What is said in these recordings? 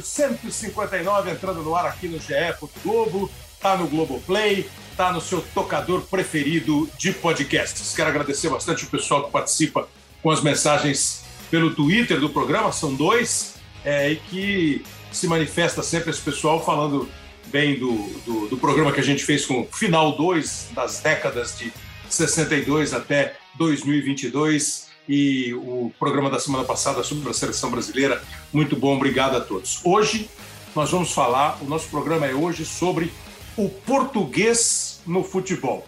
Episódio 159 entrando no ar aqui no GE. Globo, tá no Globoplay, tá no seu tocador preferido de podcasts. Quero agradecer bastante o pessoal que participa com as mensagens pelo Twitter do programa, são dois, é, e que se manifesta sempre esse pessoal falando bem do, do, do programa que a gente fez com o final 2 das décadas de 62 até 2022 e o programa da semana passada sobre a seleção brasileira. Muito bom, obrigado a todos. Hoje nós vamos falar, o nosso programa é hoje sobre o português no futebol.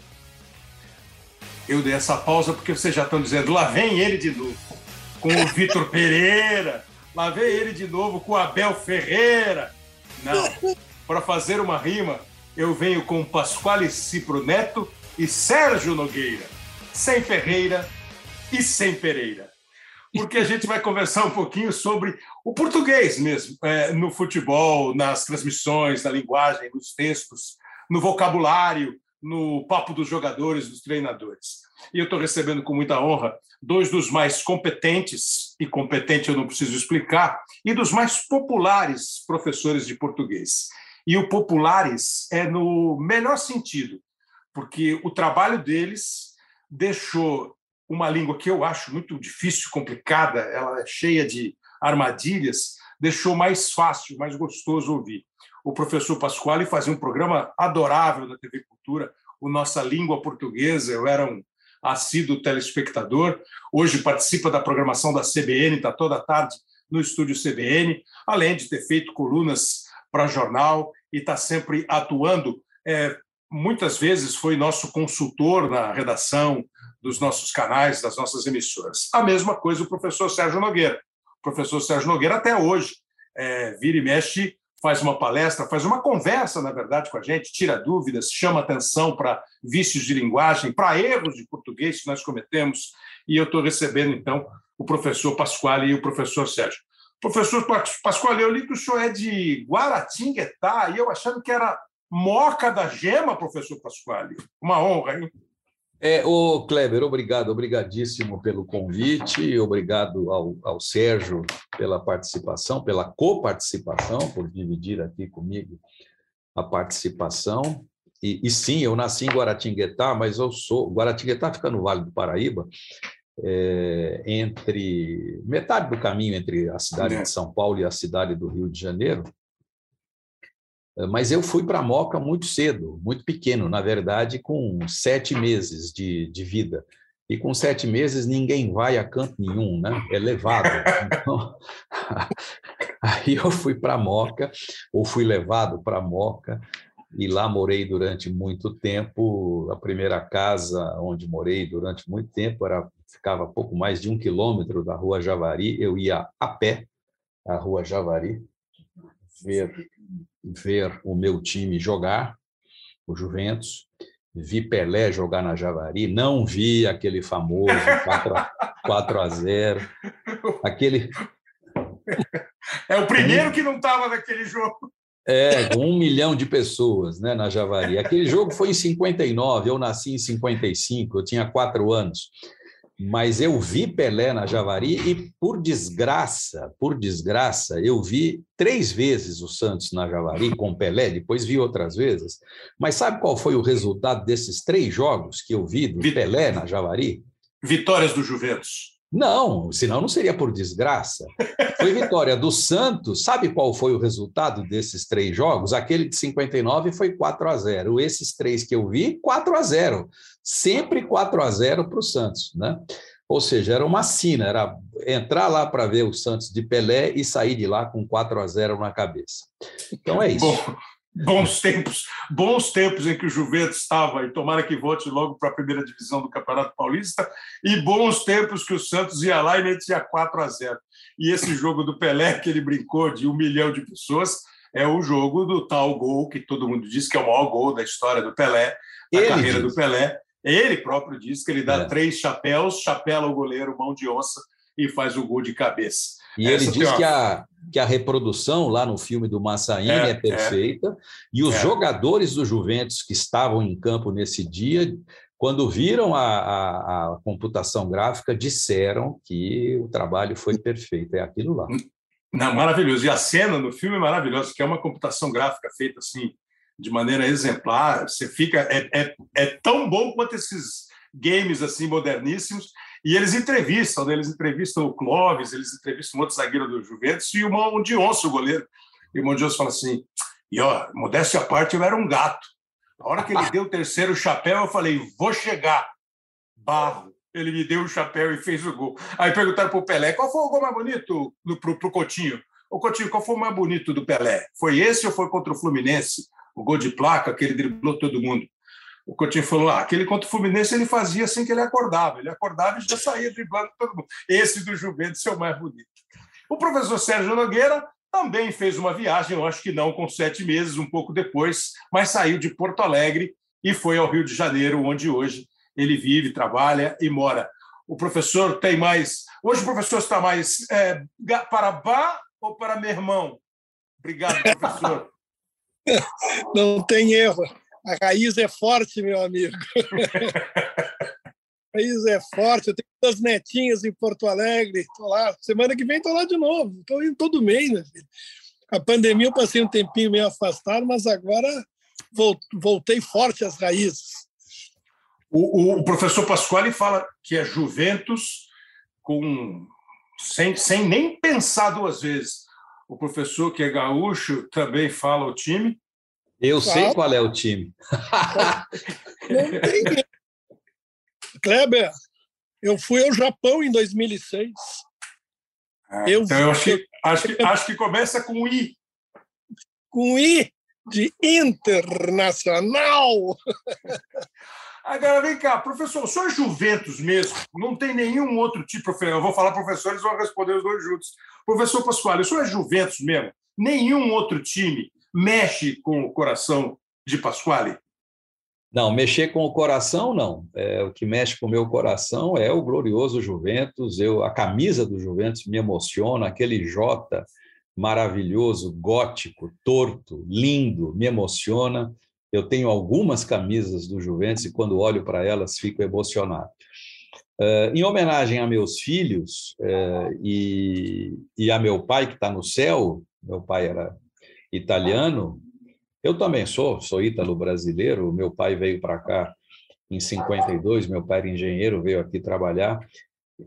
Eu dei essa pausa porque vocês já estão dizendo, lá vem ele de novo, com o Vitor Pereira, lá vem ele de novo com o Abel Ferreira. Não, para fazer uma rima, eu venho com Pasquale Cipro Neto e Sérgio Nogueira. Sem Ferreira e sem Pereira. Porque a gente vai conversar um pouquinho sobre o português mesmo, é, no futebol, nas transmissões, na linguagem, nos textos, no vocabulário, no papo dos jogadores, dos treinadores. E eu estou recebendo com muita honra dois dos mais competentes, e competente eu não preciso explicar, e dos mais populares professores de português. E o populares é no melhor sentido, porque o trabalho deles deixou uma língua que eu acho muito difícil, complicada, ela é cheia de armadilhas, deixou mais fácil, mais gostoso ouvir. O professor Pasquale fazia um programa adorável da TV Cultura, o Nossa Língua Portuguesa, eu era um assíduo telespectador, hoje participa da programação da CBN, está toda tarde no estúdio CBN, além de ter feito colunas para jornal e está sempre atuando. É, muitas vezes foi nosso consultor na redação dos nossos canais, das nossas emissoras. A mesma coisa o professor Sérgio Nogueira. O professor Sérgio Nogueira, até hoje, é, vira e mexe, faz uma palestra, faz uma conversa, na verdade, com a gente, tira dúvidas, chama atenção para vícios de linguagem, para erros de português que nós cometemos. E eu estou recebendo, então, o professor Pasquale e o professor Sérgio. Professor Pascoal, eu li que o senhor é de Guaratinguetá, e eu achando que era Moca da Gema, professor Pasquale. Uma honra, hein? É, o Kleber, obrigado, obrigadíssimo pelo convite, obrigado ao, ao Sérgio pela participação, pela coparticipação, por dividir aqui comigo a participação. E, e, sim, eu nasci em Guaratinguetá, mas eu sou. Guaratinguetá fica no Vale do Paraíba, é, entre metade do caminho entre a cidade de São Paulo e a cidade do Rio de Janeiro. É, mas eu fui para a Moca muito cedo, muito pequeno, na verdade, com sete meses de, de vida. E com sete meses ninguém vai a canto nenhum, né? É levado. Então, aí eu fui para a Moca, ou fui levado para a Moca, e lá morei durante muito tempo. A primeira casa onde morei durante muito tempo era ficava pouco mais de um quilômetro da Rua Javari. Eu ia a pé à Rua Javari ver ver o meu time jogar, o Juventus. Vi Pelé jogar na Javari, não vi aquele famoso 4 a, 4 a 0. Aquele. É o primeiro que não estava naquele jogo. É, com um milhão de pessoas né, na Javari. Aquele jogo foi em 59, eu nasci em 55, eu tinha quatro anos. Mas eu vi Pelé na Javari e, por desgraça, por desgraça, eu vi três vezes o Santos na Javari com Pelé, depois vi outras vezes. Mas sabe qual foi o resultado desses três jogos que eu vi do Pelé na Javari? Vitórias do Juventus. Não, senão não seria por desgraça. Foi vitória do Santos. Sabe qual foi o resultado desses três jogos? Aquele de 59 foi 4 a 0. Esses três que eu vi, 4 a 0. Sempre 4 a 0 para o Santos, né? Ou seja, era uma sina, era entrar lá para ver o Santos de Pelé e sair de lá com 4 a 0 na cabeça. Então é isso. Bom, bons tempos, bons tempos em que o Juventus estava, e tomara que volte logo para a primeira divisão do Campeonato Paulista, e bons tempos que o Santos ia lá e metia 4 a 0. E esse jogo do Pelé, que ele brincou de um milhão de pessoas, é o jogo do tal gol que todo mundo diz que é o maior gol da história do Pelé, da ele carreira diz. do Pelé. Ele próprio diz que ele dá é. três chapéus, chapela o goleiro, mão de onça, e faz o gol de cabeça. E Essa ele diz uma... que, a, que a reprodução lá no filme do Massaini é, é perfeita, é. e os é. jogadores do Juventus que estavam em campo nesse dia, quando viram a, a, a, computação gráfica, disseram que o trabalho foi perfeito. É aquilo lá. Não, maravilhoso. E a cena no filme é maravilhosa, que é uma computação gráfica feita assim de maneira exemplar. Você fica é, é, é tão bom quanto esses games assim moderníssimos. E eles entrevistam, né? eles entrevistam o Clóvis, eles entrevistam outro zagueiro do Juventus e o Mão Dionço, o goleiro. E o Mão Dionço fala assim: e ó, modéstia à parte, eu era um gato. A hora que ele deu o terceiro chapéu, eu falei: vou chegar. Barro. Ele me deu o chapéu e fez o gol. Aí perguntaram para o Pelé: qual foi o gol mais bonito para o Coutinho? O Coutinho, qual foi o mais bonito do Pelé? Foi esse ou foi contra o Fluminense? O gol de placa, que ele driblou todo mundo. O Coutinho falou: ah, aquele contra o Fluminense ele fazia assim que ele acordava. Ele acordava e já saía driblando todo mundo. Esse do Juventus é o mais bonito. O professor Sérgio Nogueira também fez uma viagem, eu acho que não com sete meses, um pouco depois, mas saiu de Porto Alegre e foi ao Rio de Janeiro, onde hoje ele vive, trabalha e mora. O professor tem mais. Hoje o professor está mais é, para Bá ou para meu irmão? Obrigado, professor. Não tem erro. A raiz é forte, meu amigo. a raiz é forte. Eu tenho duas netinhas em Porto Alegre. Estou lá. Semana que vem estou lá de novo. Estou indo todo mês, meu filho. A pandemia eu passei um tempinho meio afastado, mas agora voltei forte às raízes. O, o professor Pasquale fala que é Juventus com sem, sem nem pensar duas vezes. O professor que é gaúcho também fala o time. Eu sei qual é o time. Não tem. Kleber, eu fui ao Japão em 2006. Ah, eu então, eu acho que, acho, que, acho que começa com I. Com I de internacional. Agora, vem cá, professor, só Juventus mesmo, não tem nenhum outro tipo, eu vou falar professores, vão responder os dois juntos. Professor Pascoal, só é Juventus mesmo, nenhum outro time mexe com o coração de Pasquale? Não, mexer com o coração, não. É, o que mexe com o meu coração é o glorioso Juventus. Eu, a camisa do Juventus me emociona, aquele J maravilhoso, gótico, torto, lindo, me emociona. Eu tenho algumas camisas do Juventus e quando olho para elas fico emocionado. Uh, em homenagem a meus filhos uh, e, e a meu pai que está no céu, meu pai era italiano, eu também sou, sou ítalo-brasileiro. Meu pai veio para cá em 52, meu pai era engenheiro, veio aqui trabalhar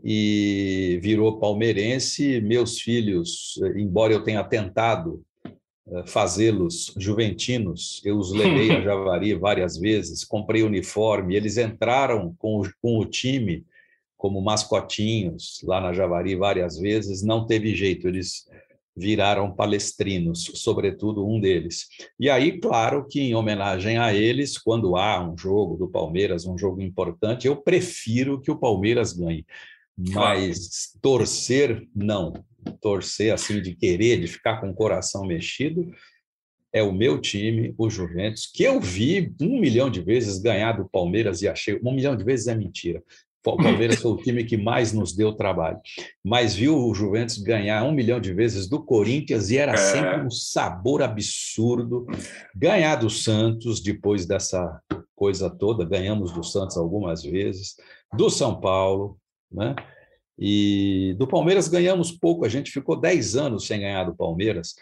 e virou palmeirense. Meus filhos, embora eu tenha tentado fazê-los juventinos, eu os levei a Javari várias vezes, comprei uniforme, eles entraram com o, com o time como mascotinhos lá na Javari várias vezes, não teve jeito, eles viraram palestrinos, sobretudo um deles. E aí, claro que em homenagem a eles, quando há um jogo do Palmeiras, um jogo importante, eu prefiro que o Palmeiras ganhe. Mas torcer, não. Torcer assim de querer, de ficar com o coração mexido, é o meu time, o Juventus, que eu vi um milhão de vezes ganhar do Palmeiras e achei. Um milhão de vezes é mentira. O Palmeiras foi o time que mais nos deu trabalho. Mas viu o Juventus ganhar um milhão de vezes do Corinthians e era é. sempre um sabor absurdo. Ganhar do Santos, depois dessa coisa toda, ganhamos do Santos algumas vezes, do São Paulo, né? E do Palmeiras ganhamos pouco, a gente ficou 10 anos sem ganhar do Palmeiras.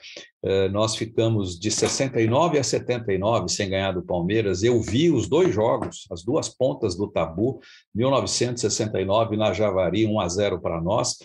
Eh, nós ficamos de 69 a 79 sem ganhar do Palmeiras. Eu vi os dois jogos, as duas pontas do tabu, 1969 na Javari, 1 a 0 para nós,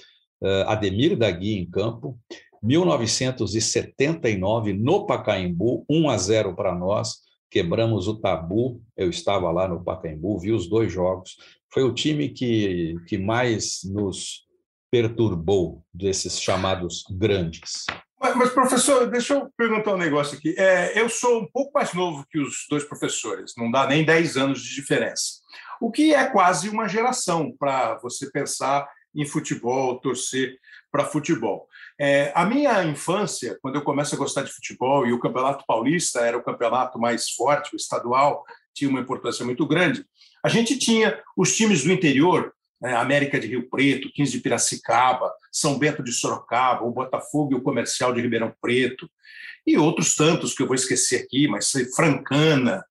eh, Ademir Dagui em campo. 1979 no Pacaembu, 1 a 0 para nós. Quebramos o tabu. Eu estava lá no Pacaembu, vi os dois jogos foi o time que, que mais nos perturbou desses chamados grandes. Mas, mas, professor, deixa eu perguntar um negócio aqui. É, eu sou um pouco mais novo que os dois professores, não dá nem 10 anos de diferença. O que é quase uma geração para você pensar em futebol, torcer para futebol. É, a minha infância, quando eu começo a gostar de futebol, e o Campeonato Paulista era o campeonato mais forte, o estadual tinha uma importância muito grande, a gente tinha os times do interior, né, América de Rio Preto, 15 de Piracicaba, São Bento de Sorocaba, o Botafogo e o Comercial de Ribeirão Preto, e outros tantos que eu vou esquecer aqui, mas Francana,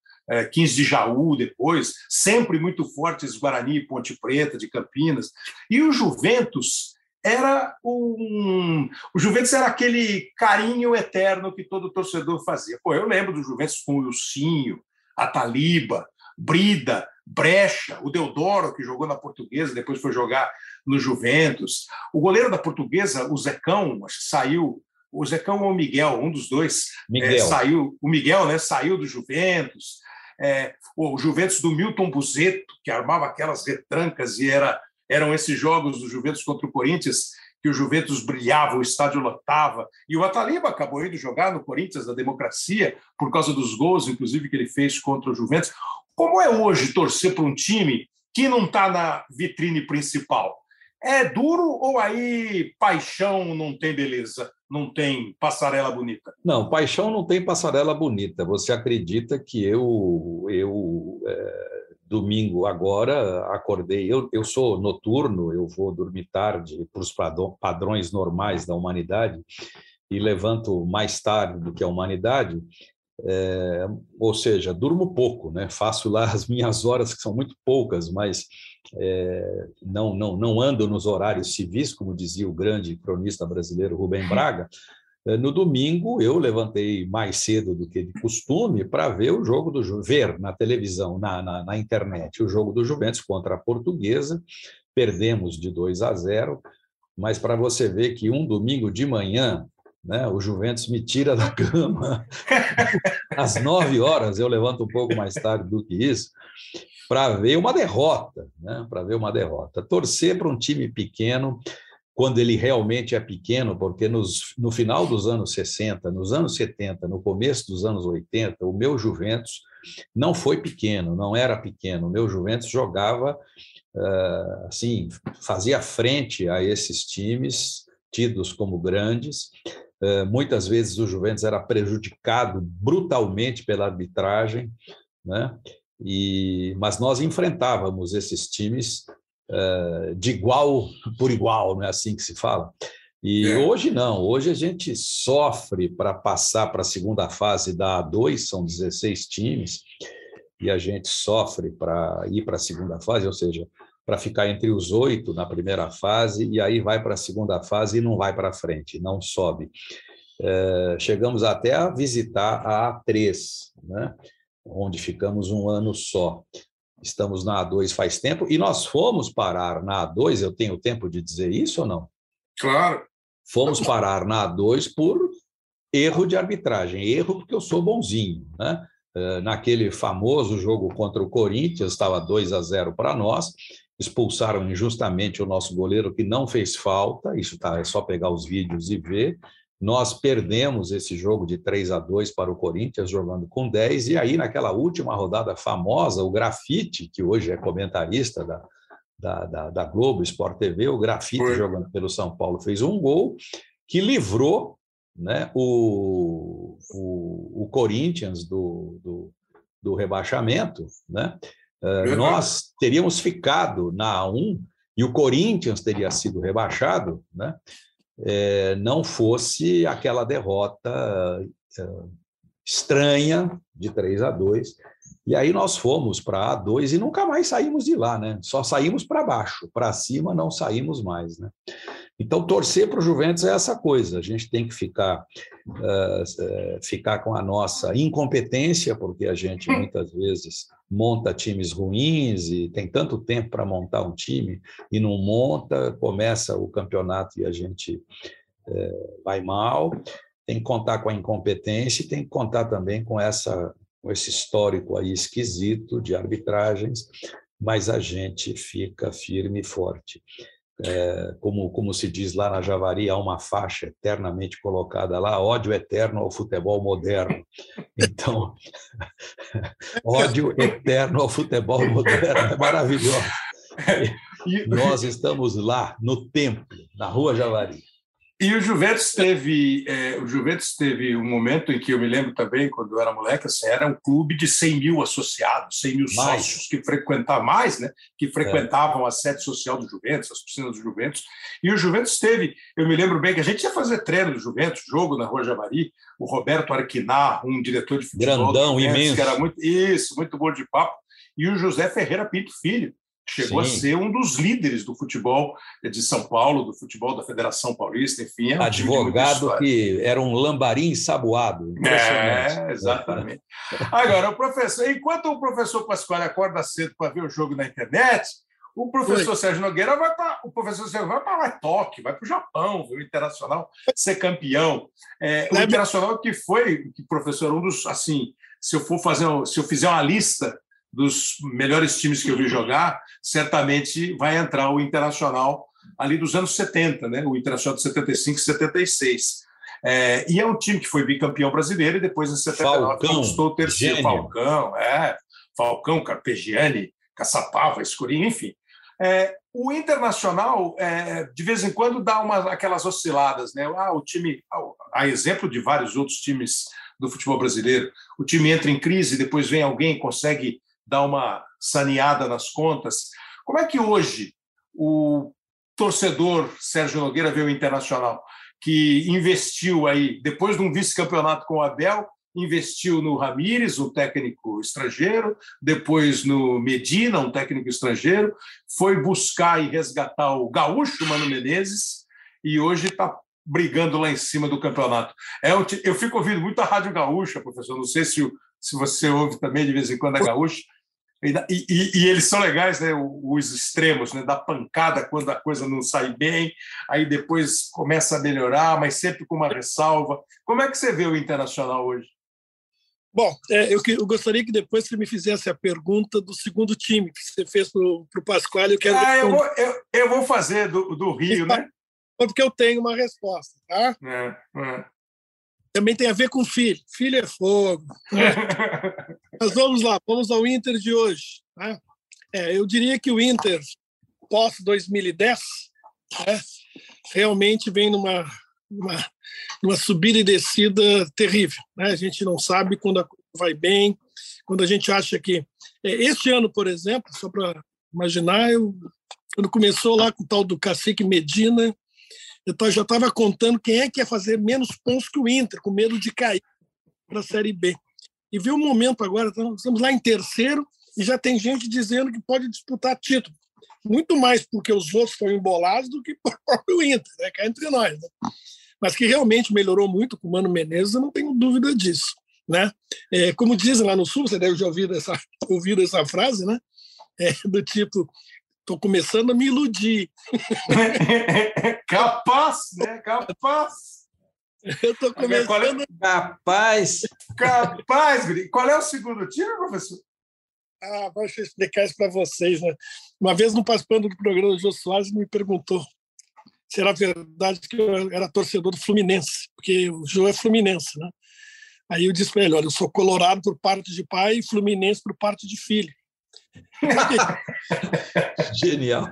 15 é, de Jaú depois, sempre muito fortes Guarani, Ponte Preta, de Campinas. E o Juventus era um. O Juventus era aquele carinho eterno que todo torcedor fazia. Pô, eu lembro do Juventus com o Lucinho, a Taliba, Brida, Brecha, o Deodoro, que jogou na Portuguesa, depois foi jogar no Juventus. O goleiro da Portuguesa, o Zecão, acho que saiu. O Zecão ou o Miguel, um dos dois, é, saiu. O Miguel, né, saiu do Juventus. É, o Juventus do Milton Buzeto, que armava aquelas retrancas e era eram esses jogos do Juventus contra o Corinthians que o Juventus brilhava, o estádio lotava. E o Ataliba acabou indo jogar no Corinthians da Democracia por causa dos gols, inclusive, que ele fez contra o Juventus. Como é hoje torcer para um time que não está na vitrine principal? É duro ou aí paixão não tem beleza, não tem passarela bonita? Não, paixão não tem passarela bonita. Você acredita que eu, eu é domingo agora acordei. Eu, eu sou noturno, eu vou dormir tarde para os padrões normais da humanidade e levanto mais tarde do que a humanidade. É, ou seja, durmo pouco, né? Faço lá as minhas horas que são muito poucas, mas é, não não não ando nos horários civis, como dizia o grande cronista brasileiro Rubem Braga. Eh, no domingo, eu levantei mais cedo do que de costume para ver o jogo do ver na televisão, na, na, na, internet, o jogo do Juventus contra a Portuguesa. Perdemos de 2 a 0, mas para você ver que um domingo de manhã, né, o Juventus me tira da cama às 9 horas, eu levanto um pouco mais tarde do que isso, para ver uma derrota, né, para ver uma derrota. Torcer para um time pequeno quando ele realmente é pequeno, porque nos, no final dos anos 60, nos anos 70, no começo dos anos 80, o meu Juventus não foi pequeno, não era pequeno. O meu Juventus jogava uh, assim, fazia frente a esses times tidos como grandes. Uh, muitas vezes o Juventus era prejudicado brutalmente pela arbitragem, né? E, mas nós enfrentávamos esses times eh, de igual por igual, não é assim que se fala? E é. hoje não, hoje a gente sofre para passar para a segunda fase da A2, são 16 times, e a gente sofre para ir para a segunda fase, ou seja, para ficar entre os oito na primeira fase, e aí vai para a segunda fase e não vai para frente, não sobe. É, chegamos até a visitar a A3, né? onde ficamos um ano só estamos na A2 faz tempo, e nós fomos parar na A2, eu tenho tempo de dizer isso ou não? Claro. Fomos parar na A2 por erro de arbitragem, erro porque eu sou bonzinho, né? Eh, naquele famoso jogo contra o Corinthians, estava 2 a 0 para nós, expulsaram injustamente o nosso goleiro que não fez falta, isso tá, é só pegar os vídeos e ver, nós perdemos esse jogo de 3 a 2 para o Corinthians, jogando com 10, e aí, naquela última rodada famosa, o Grafite, que hoje é comentarista da, da, da, da Globo Sport TV, o Grafite, Foi. jogando pelo São Paulo, fez um gol que livrou né, o, o, o Corinthians do, do, do rebaixamento. Né? Uh, nós teríamos ficado na A1 e o Corinthians teria sido rebaixado, né? É, não fosse aquela derrota é, estranha de 3 a 2. E aí nós fomos para A2 e nunca mais saímos de lá, né? Só saímos para baixo, para cima não saímos mais, né? Então, torcer para o Juventus é essa coisa. A gente tem que ficar, uh, ficar com a nossa incompetência, porque a gente muitas vezes monta times ruins e tem tanto tempo para montar um time e não monta, começa o campeonato e a gente uh, vai mal. Tem que contar com a incompetência e tem que contar também com, essa, com esse histórico aí esquisito de arbitragens, mas a gente fica firme e forte é, como, como se diz lá na Javari, há uma faixa eternamente colocada lá, ódio eterno ao futebol moderno. Então, ódio eterno ao futebol moderno, é maravilhoso. Nós estamos lá, no templo, na Rua Javari. E o Juventus teve, é, o Juventus teve um momento em que eu me lembro também, quando eu era moleque, assim, era um clube de 100 mil associados, 100 mil mais. sócios que frequentavam mais, né? Que frequentavam é. a sede social do Juventus, as piscinas do Juventus. E o Juventus teve, eu me lembro bem que a gente ia fazer treino do Juventus, jogo na Rua Javari, o Roberto Arquinar, um diretor de futebol, grandão, Juventus, imenso, que era muito isso, muito bom de papo, e o José Ferreira Pinto Filho, chegou Sim. a ser um dos líderes do futebol de São Paulo, do futebol da Federação Paulista, enfim. É um Advogado que era um lambarim sabuado. É, exatamente. Agora, o professor, enquanto o professor Pascoal acorda cedo para ver o jogo na internet, o professor Oi. Sérgio Nogueira vai para o professor Sérgio vai para Tóquio, vai para o Japão, ver o Internacional ser campeão. É, o Internacional que foi, que professor, um dos assim, se eu for fazer, se eu fizer uma lista dos melhores times que eu vi jogar, certamente vai entrar o Internacional ali dos anos 70, né? o Internacional de 75 e 76. É, e é um time que foi bicampeão brasileiro e depois, em 79, Falcão, conquistou o terceiro. Gênio. Falcão, é, Falcão, Carpegiani, Caçapava, Escurinho, enfim. É, o Internacional, é, de vez em quando, dá uma, aquelas osciladas. Né? Ah, o time, a exemplo de vários outros times do futebol brasileiro, o time entra em crise, depois vem alguém consegue dar uma saneada nas contas. Como é que hoje o torcedor Sérgio Nogueira vê o Internacional, que investiu aí, depois de um vice-campeonato com o Abel, investiu no Ramires, um técnico estrangeiro, depois no Medina, um técnico estrangeiro, foi buscar e resgatar o gaúcho Mano Menezes e hoje está brigando lá em cima do campeonato. É, eu fico ouvindo muito a Rádio Gaúcha, professor, não sei se, se você ouve também de vez em quando a Gaúcha, e, e, e, eles são legais, né? Os extremos, né? Da pancada quando a coisa não sai bem, aí depois começa a melhorar, mas sempre com uma ressalva. Como é que você vê o internacional hoje? Bom, é, eu, eu, gostaria que depois você me fizesse a pergunta do segundo time que você fez para o Pascoal. Eu, quero ah, eu, vou, eu, eu, vou fazer do, do Rio, né? Porque eu tenho uma resposta, tá? É, é também tem a ver com filho. Filho é fogo. Né? Mas vamos lá, vamos ao Inter de hoje. Né? É, eu diria que o Inter, pós 2010, né, realmente vem numa, numa, numa, subida e descida terrível. Né? A gente não sabe quando vai bem, quando a gente acha que. É, este ano, por exemplo, só para imaginar, eu, quando começou lá com o tal do Cacique Medina, eu já estava contando quem é que ia fazer menos pontos que o Inter, com medo de cair para a Série B. E viu um momento agora, estamos lá em terceiro e já tem gente dizendo que pode disputar título. Muito mais porque os outros estão embolados do que por próprio Inter, né? cá entre nós. Né? Mas que realmente melhorou muito com o Mano Menezes, eu não tenho dúvida disso. Né? É, como dizem lá no Sul, você deve já ouvir essa, ouvir essa frase, né? É, do tipo, Estou começando a me iludir. Capaz, né? Capaz. Eu estou começando. É... Capaz. Capaz, Qual é o segundo time, professor? Ah, eu explicar isso para vocês. Né? Uma vez, no participando do programa, o Jô Soares me perguntou se era verdade que eu era torcedor do Fluminense, porque o Jô é fluminense. Né? Aí eu disse para ele: olha, eu sou colorado por parte de pai e fluminense por parte de filho. Genial.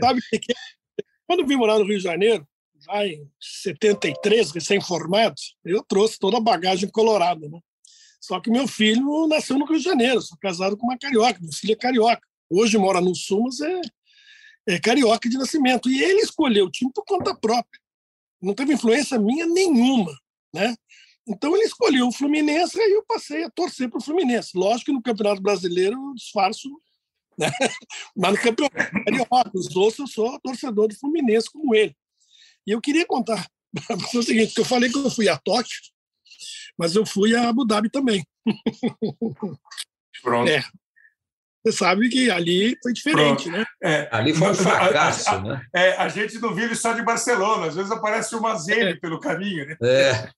Sabe o que é? Quando eu vim morar no Rio de Janeiro, lá em 73, recém-formado, eu trouxe toda a bagagem colorada. Né? Só que meu filho nasceu no Rio de Janeiro, sou casado com uma carioca, meu filho é carioca. Hoje mora no Sul, mas é, é carioca de nascimento. E ele escolheu o time por conta própria. Não teve influência minha nenhuma. Né? Então ele escolheu o Fluminense e eu passei a torcer para o Fluminense. Lógico que no Campeonato Brasileiro eu disfarço, né? mas no Campeonato Carioca, os outros eu sou torcedor do Fluminense como ele. E eu queria contar para você o seguinte, que eu falei que eu fui a Tóquio, mas eu fui a Abu Dhabi também. Pronto. É. Você sabe que ali foi diferente, Pronto. né? É. Ali foi um fracasso, a, a, né? É, a gente não vive só de Barcelona, às vezes aparece uma Zene é. pelo caminho, né? É.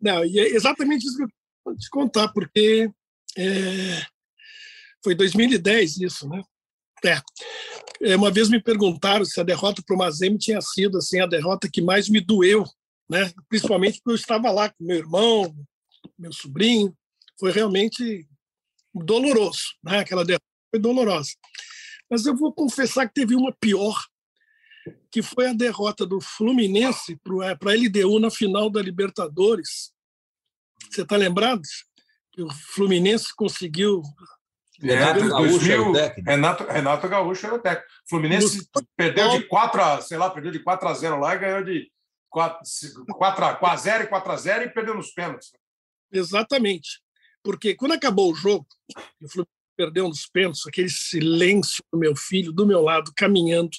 Não, e é exatamente isso que eu vou te contar, porque é, foi 2010 isso, né? É, uma vez me perguntaram se a derrota para o Mazembe tinha sido assim a derrota que mais me doeu, né? Principalmente porque eu estava lá com meu irmão, meu sobrinho, foi realmente doloroso, né? Aquela derrota foi dolorosa. Mas eu vou confessar que teve uma pior, que foi a derrota do Fluminense para a LDU na final da Libertadores. Você está lembrado? Que o Fluminense conseguiu. É, Renato Gaúcho era o técnico. Renato, Renato Gaúcho era o técnico. Fluminense no... perdeu de 4 a, sei lá, perdeu de 4 a 0 lá e ganhou de 4, 4 a 0 e 4 a 0 e perdeu nos pênaltis. Exatamente. Porque quando acabou o jogo, o Fluminense perdeu um dos pênaltis, aquele silêncio do meu filho, do meu lado, caminhando.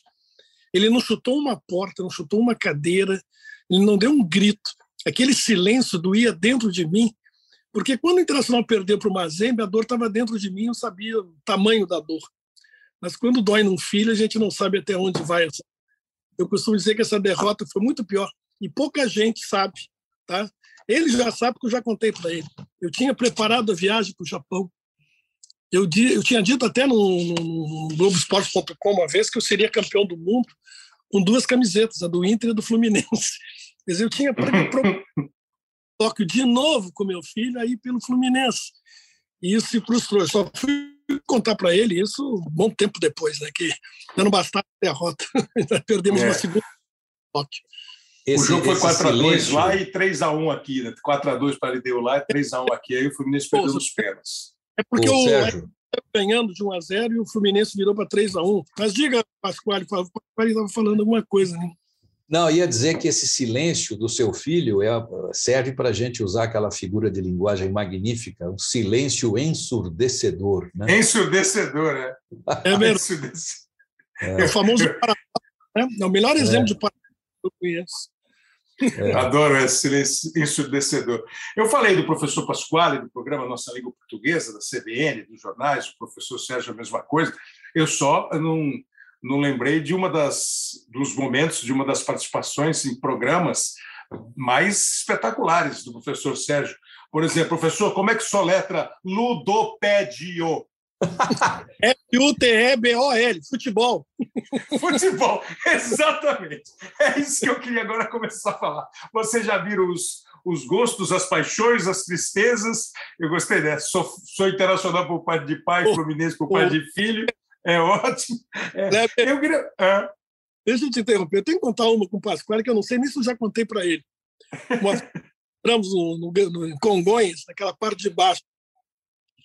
Ele não chutou uma porta, não chutou uma cadeira, ele não deu um grito. Aquele silêncio doía dentro de mim, porque quando o Internacional perdeu para o Mazembe, a dor estava dentro de mim, eu sabia o tamanho da dor. Mas quando dói num filho, a gente não sabe até onde vai. Eu costumo dizer que essa derrota foi muito pior e pouca gente sabe, tá? Ele já sabe porque eu já contei para ele. Eu tinha preparado a viagem para o Japão. Eu, eu, tinha dito até no, no Globoesporte.com uma vez que eu seria campeão do mundo com duas camisetas, a do Inter e a do Fluminense. Quer dizer, eu tinha Tóquio de novo com meu filho aí pelo Fluminense. E isso se frustrou. Eu só fui contar para ele isso um bom tempo depois, né? Que não bastava a derrota. Perdemos é. uma segunda Tóquio. Esse, o jogo foi 4x2 lá e 3x1 aqui, né? 4x2 para ele deu lá e 3x1 aqui. Aí o Fluminense perdeu os pênaltis. É porque Ô, o ganhando de 1x0 e o Fluminense virou para 3x1. Mas diga, Pascoal, o Pascoal estava falando alguma coisa, né? Não, ia dizer que esse silêncio do seu filho é, serve para a gente usar aquela figura de linguagem magnífica, um silêncio ensurdecedor. Né? Ensurdecedor, é. É mesmo. É. é o famoso né? É o melhor exemplo é. de que eu conheço. É. Adoro esse silêncio ensurdecedor. Eu falei do professor Pasquale, do programa Nossa Língua Portuguesa, da CBN, dos jornais, o professor Sérgio a mesma coisa. Eu só não não lembrei de uma das dos momentos de uma das participações em programas mais espetaculares do professor Sérgio. Por exemplo, professor, como é que soletra ludopédio? F-U-T-E-B-O-L, futebol. Futebol, exatamente. É isso que eu queria agora começar a falar. Você já viram os, os gostos, as paixões, as tristezas? Eu gostei dessa. Sou, sou internacional por parte de pai, fluminense por parte de filho. É ótimo. É. Eu queria... É. Deixa eu te interromper. Eu tenho que contar uma com o Pascoal que eu não sei nem se eu já contei para ele. Nós entramos no, no, em Congonhas, naquela parte de baixo.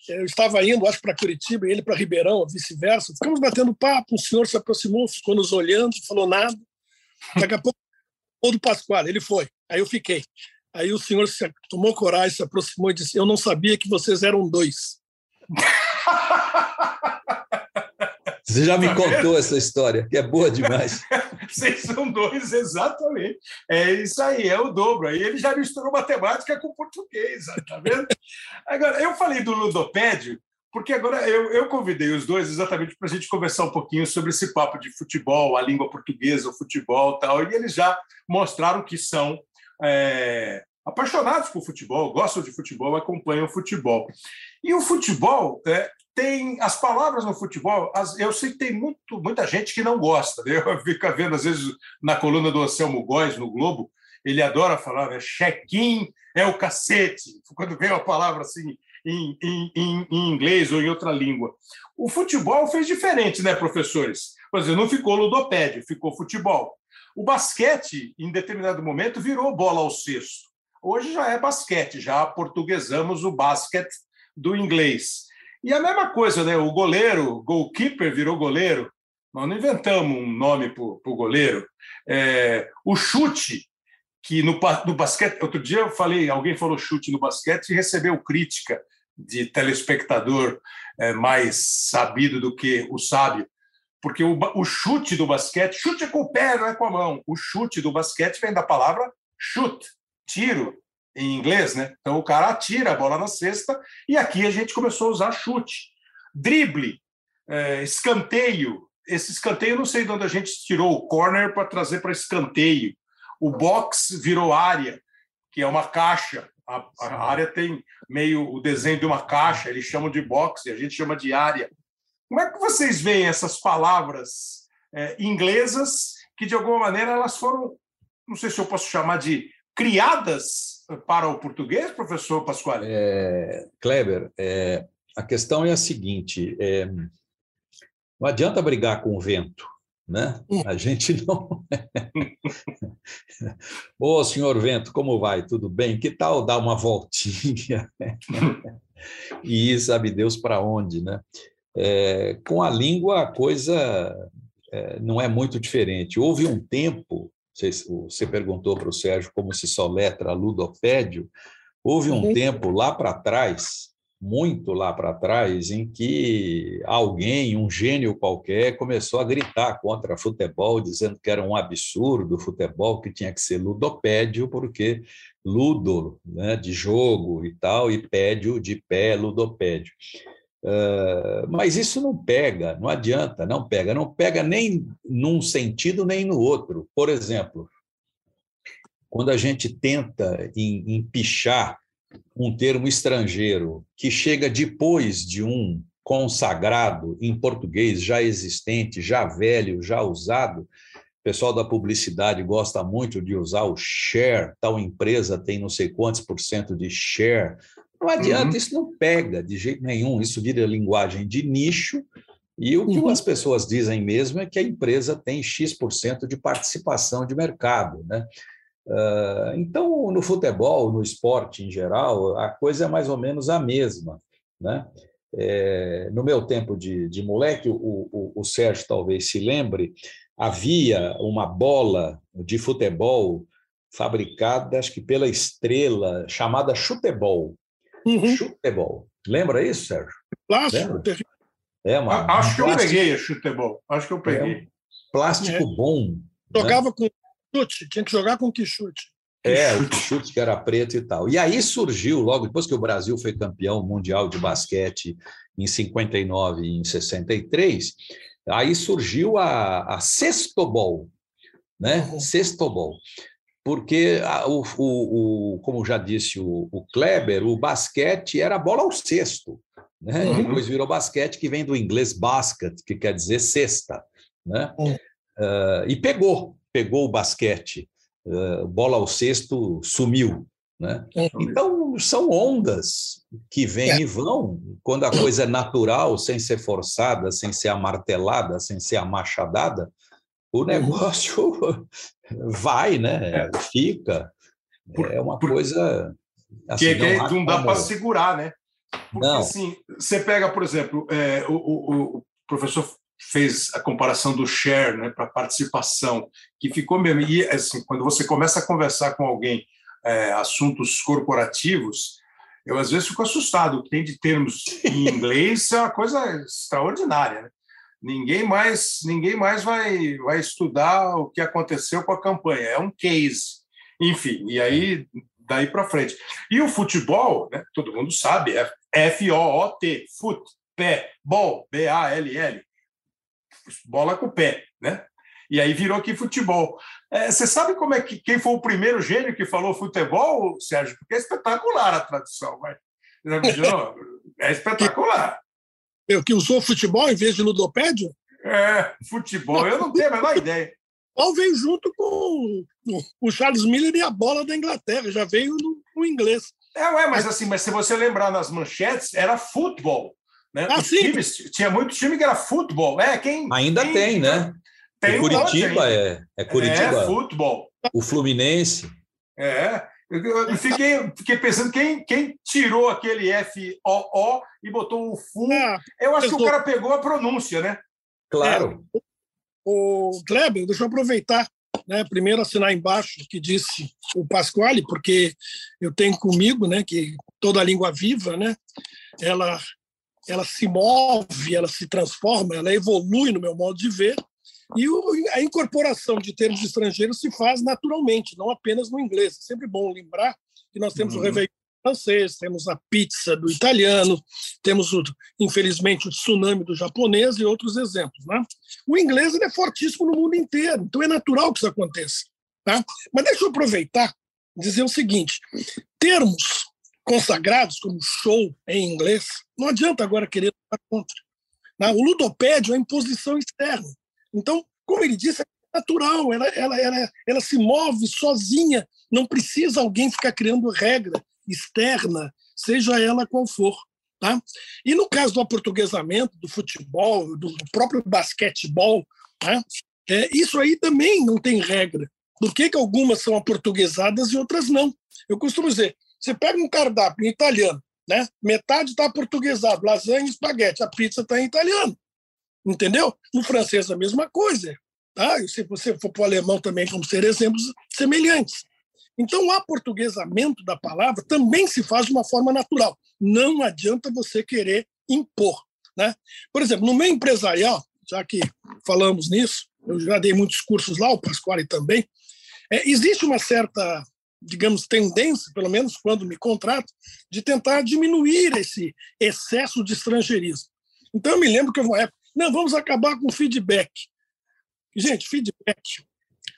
Eu estava indo, acho, para Curitiba, ele para Ribeirão, vice-versa. Ficamos batendo papo, o senhor se aproximou, ficou nos olhando, falou nada. Daqui a pouco, o do Pascoal, ele foi. Aí eu fiquei. Aí o senhor se, tomou coragem, se aproximou e disse: Eu não sabia que vocês eram dois. Você já me tá contou vendo? essa história, que é boa demais. Vocês são dois, exatamente. É isso aí, é o dobro. Aí ele já misturou matemática com português, tá vendo? Agora, eu falei do ludopédio, porque agora eu, eu convidei os dois exatamente para a gente conversar um pouquinho sobre esse papo de futebol, a língua portuguesa, o futebol tal, e eles já mostraram que são é, apaixonados por futebol, gostam de futebol, acompanham o futebol. E o futebol é, tem as palavras no futebol, as, eu sei que tem muito, muita gente que não gosta. Né? Eu fico vendo, às vezes, na coluna do Anselmo Góes, no Globo, ele adora falar, né? check-in é o cacete, quando vem uma palavra assim em, em, em, inglês ou em outra língua. O futebol fez diferente, né, professores? Por exemplo, não ficou ludopédio, ficou futebol. O basquete, em determinado momento, virou bola ao cesto. Hoje já é basquete, já portuguesamos o basquete do inglês. E a mesma coisa, né? O goleiro, goalkeeper virou goleiro. Nós não inventamos um nome para o goleiro. É, o chute, que no, no basquete, outro dia eu falei, alguém falou chute no basquete e recebeu crítica de telespectador é, mais sabido do que o sábio. Porque o, o chute do basquete, chute é com o pé, não é com a mão. O chute do basquete vem da palavra shoot, tiro, em inglês, né? Então o cara atira a bola na cesta e aqui a gente começou a usar chute, drible, é, escanteio. Esse escanteio não sei de onde a gente tirou o corner para trazer para escanteio. O box virou área, que é uma caixa. A, a, área tem meio o desenho de uma caixa, eles chamam de box e a gente chama de área. Como é que vocês veem essas palavras é, inglesas que de alguma maneira elas foram, não sei se eu posso chamar de criadas para o português, professor Pasquale? É, Kleber, é, a questão é a seguinte: é, não adianta brigar com o vento. Né? Hum. A gente não. Ô, senhor Vento, como vai? Tudo bem? Que tal dar uma voltinha? e ir, sabe Deus para onde, né? É, com a língua, a coisa é, não é muito diferente. Houve um tempo você perguntou para o Sérgio como se soletra ludopédio. Houve um tempo lá para trás muito lá para trás, em que alguém, um gênio qualquer, começou a gritar contra futebol, dizendo que era um absurdo o futebol, que tinha que ser ludopédio, porque ludo, né, de jogo e tal, e pédio de pé, ludopédio. Uh, mas isso não pega, não adianta, não pega, não pega nem num sentido nem no outro. Por exemplo, quando a gente tenta empichar um termo estrangeiro que chega depois de um consagrado em português já existente, já velho, já usado. O pessoal da publicidade gosta muito de usar o share, tal empresa tem não sei quantos por cento de share. Não adianta, uhum. isso não pega de jeito nenhum, isso vira linguagem de nicho, e o que uhum. as pessoas dizem mesmo é que a empresa tem X% de participação de mercado. Né? Ah, então, no futebol, no esporte em geral, a coisa é mais ou menos a mesma. Né? É, no meu tempo de, de moleque, o, o, o, Sérgio talvez se lembre, havia uma bola de futebol fabricada, acho que pela estrela, chamada chutebol. Uhum. Chutebol. Lembra isso, Sérgio? Plástico. É, uma, acho que eu peguei a chutebol. Acho que eu peguei. É, plástico é. bom. Jogava né? com chute, tinha que jogar com que chute. É, o chute que era preto e tal. E aí surgiu, logo depois que o Brasil foi campeão mundial de basquete em 59 e em 63, aí surgiu a, a Sextobol, né? Uhum. Sextobol. Porque, o, o, o, como já disse o, o Kleber, o basquete era bola ao cesto. Né? Uhum. Depois virou basquete, que vem do inglês basket, que quer dizer cesta. Né? Uhum. Uh, e pegou, pegou o basquete, uh, bola ao cesto, sumiu. Né? É. Então, são ondas que vêm é. e vão, quando a coisa é natural, sem ser forçada, sem ser amartelada, sem ser amachadada, o uhum. negócio vai, né? É. fica. É uma coisa. Assim, que, não, não dá para segurar, né? Porque, não. assim, você pega, por exemplo, é, o, o, o professor fez a comparação do share né, para participação, que ficou mesmo. E assim, quando você começa a conversar com alguém é, assuntos corporativos, eu às vezes fico assustado. O que tem de termos em inglês é uma coisa extraordinária. Né? Ninguém mais, ninguém mais vai, vai estudar o que aconteceu com a campanha. É um case. Enfim, e aí daí para frente. E o futebol, né, todo mundo sabe, é F-O-O-T, foot, pé, ball, B-A-L-L bola com o pé, né? E aí virou aqui futebol. É, você sabe como é que quem foi o primeiro gênio que falou futebol, Sérgio? Porque é espetacular a tradução, vai. É espetacular. Eu que usou futebol em vez de ludopédio? É, futebol, eu não tenho a menor ideia. Futebol veio junto com o Charles Miller e a bola da Inglaterra, já veio no, no inglês. É, ué, mas assim, mas se você lembrar nas manchetes, era futebol. Né? Ah, times, tinha muito time que era futebol. É, quem, Ainda quem, tem, né? Tem Curitiba é, é Curitiba. É, futebol. O Fluminense. É. Eu fiquei, fiquei pensando quem, quem tirou aquele F-O-O e botou o FU. Ah, eu acho que o cara pegou a pronúncia, né? Claro. É, o Kleber, deixa eu aproveitar. Né, primeiro assinar embaixo o que disse o Pasquale, porque eu tenho comigo né, que toda língua viva né, ela ela se move, ela se transforma, ela evolui no meu modo de ver. E a incorporação de termos estrangeiros se faz naturalmente, não apenas no inglês. É sempre bom lembrar que nós temos uhum. o Réveillon francês, temos a pizza do italiano, temos, o, infelizmente, o tsunami do japonês e outros exemplos. Né? O inglês é fortíssimo no mundo inteiro, então é natural que isso aconteça. Tá? Mas deixa eu aproveitar e dizer o seguinte: termos consagrados como show em inglês, não adianta agora querer lutar contra. Né? O ludopédio é imposição externa. Então, como ele disse, é natural, ela, ela, ela, ela se move sozinha, não precisa alguém ficar criando regra externa, seja ela qual for. Tá? E no caso do aportuguesamento, do futebol, do, próprio basquetebol, tá? é, isso aí também não tem regra. Por que, que algumas são aportuguesadas e outras não? Eu costumo dizer, você pega um cardápio em italiano, né? Metade está portuguesado, lasanha e espaguete, a pizza está em italiano. Entendeu? No francês a mesma coisa. Tá? E se você for para o alemão também, vamos ser exemplos semelhantes. Então, o aportuguesamento da palavra também se faz de uma forma natural. não adianta você querer impor. Né? Por exemplo, no meio empresarial, já que falamos nisso, eu já dei muitos cursos lá, o Pasquale também, é, existe uma certa, digamos, tendência, pelo menos quando me contrato, de tentar diminuir esse excesso de estrangeirismo. Então, eu me lembro que houve uma época, não, vamos acabar com o feedback. Gente, feedback.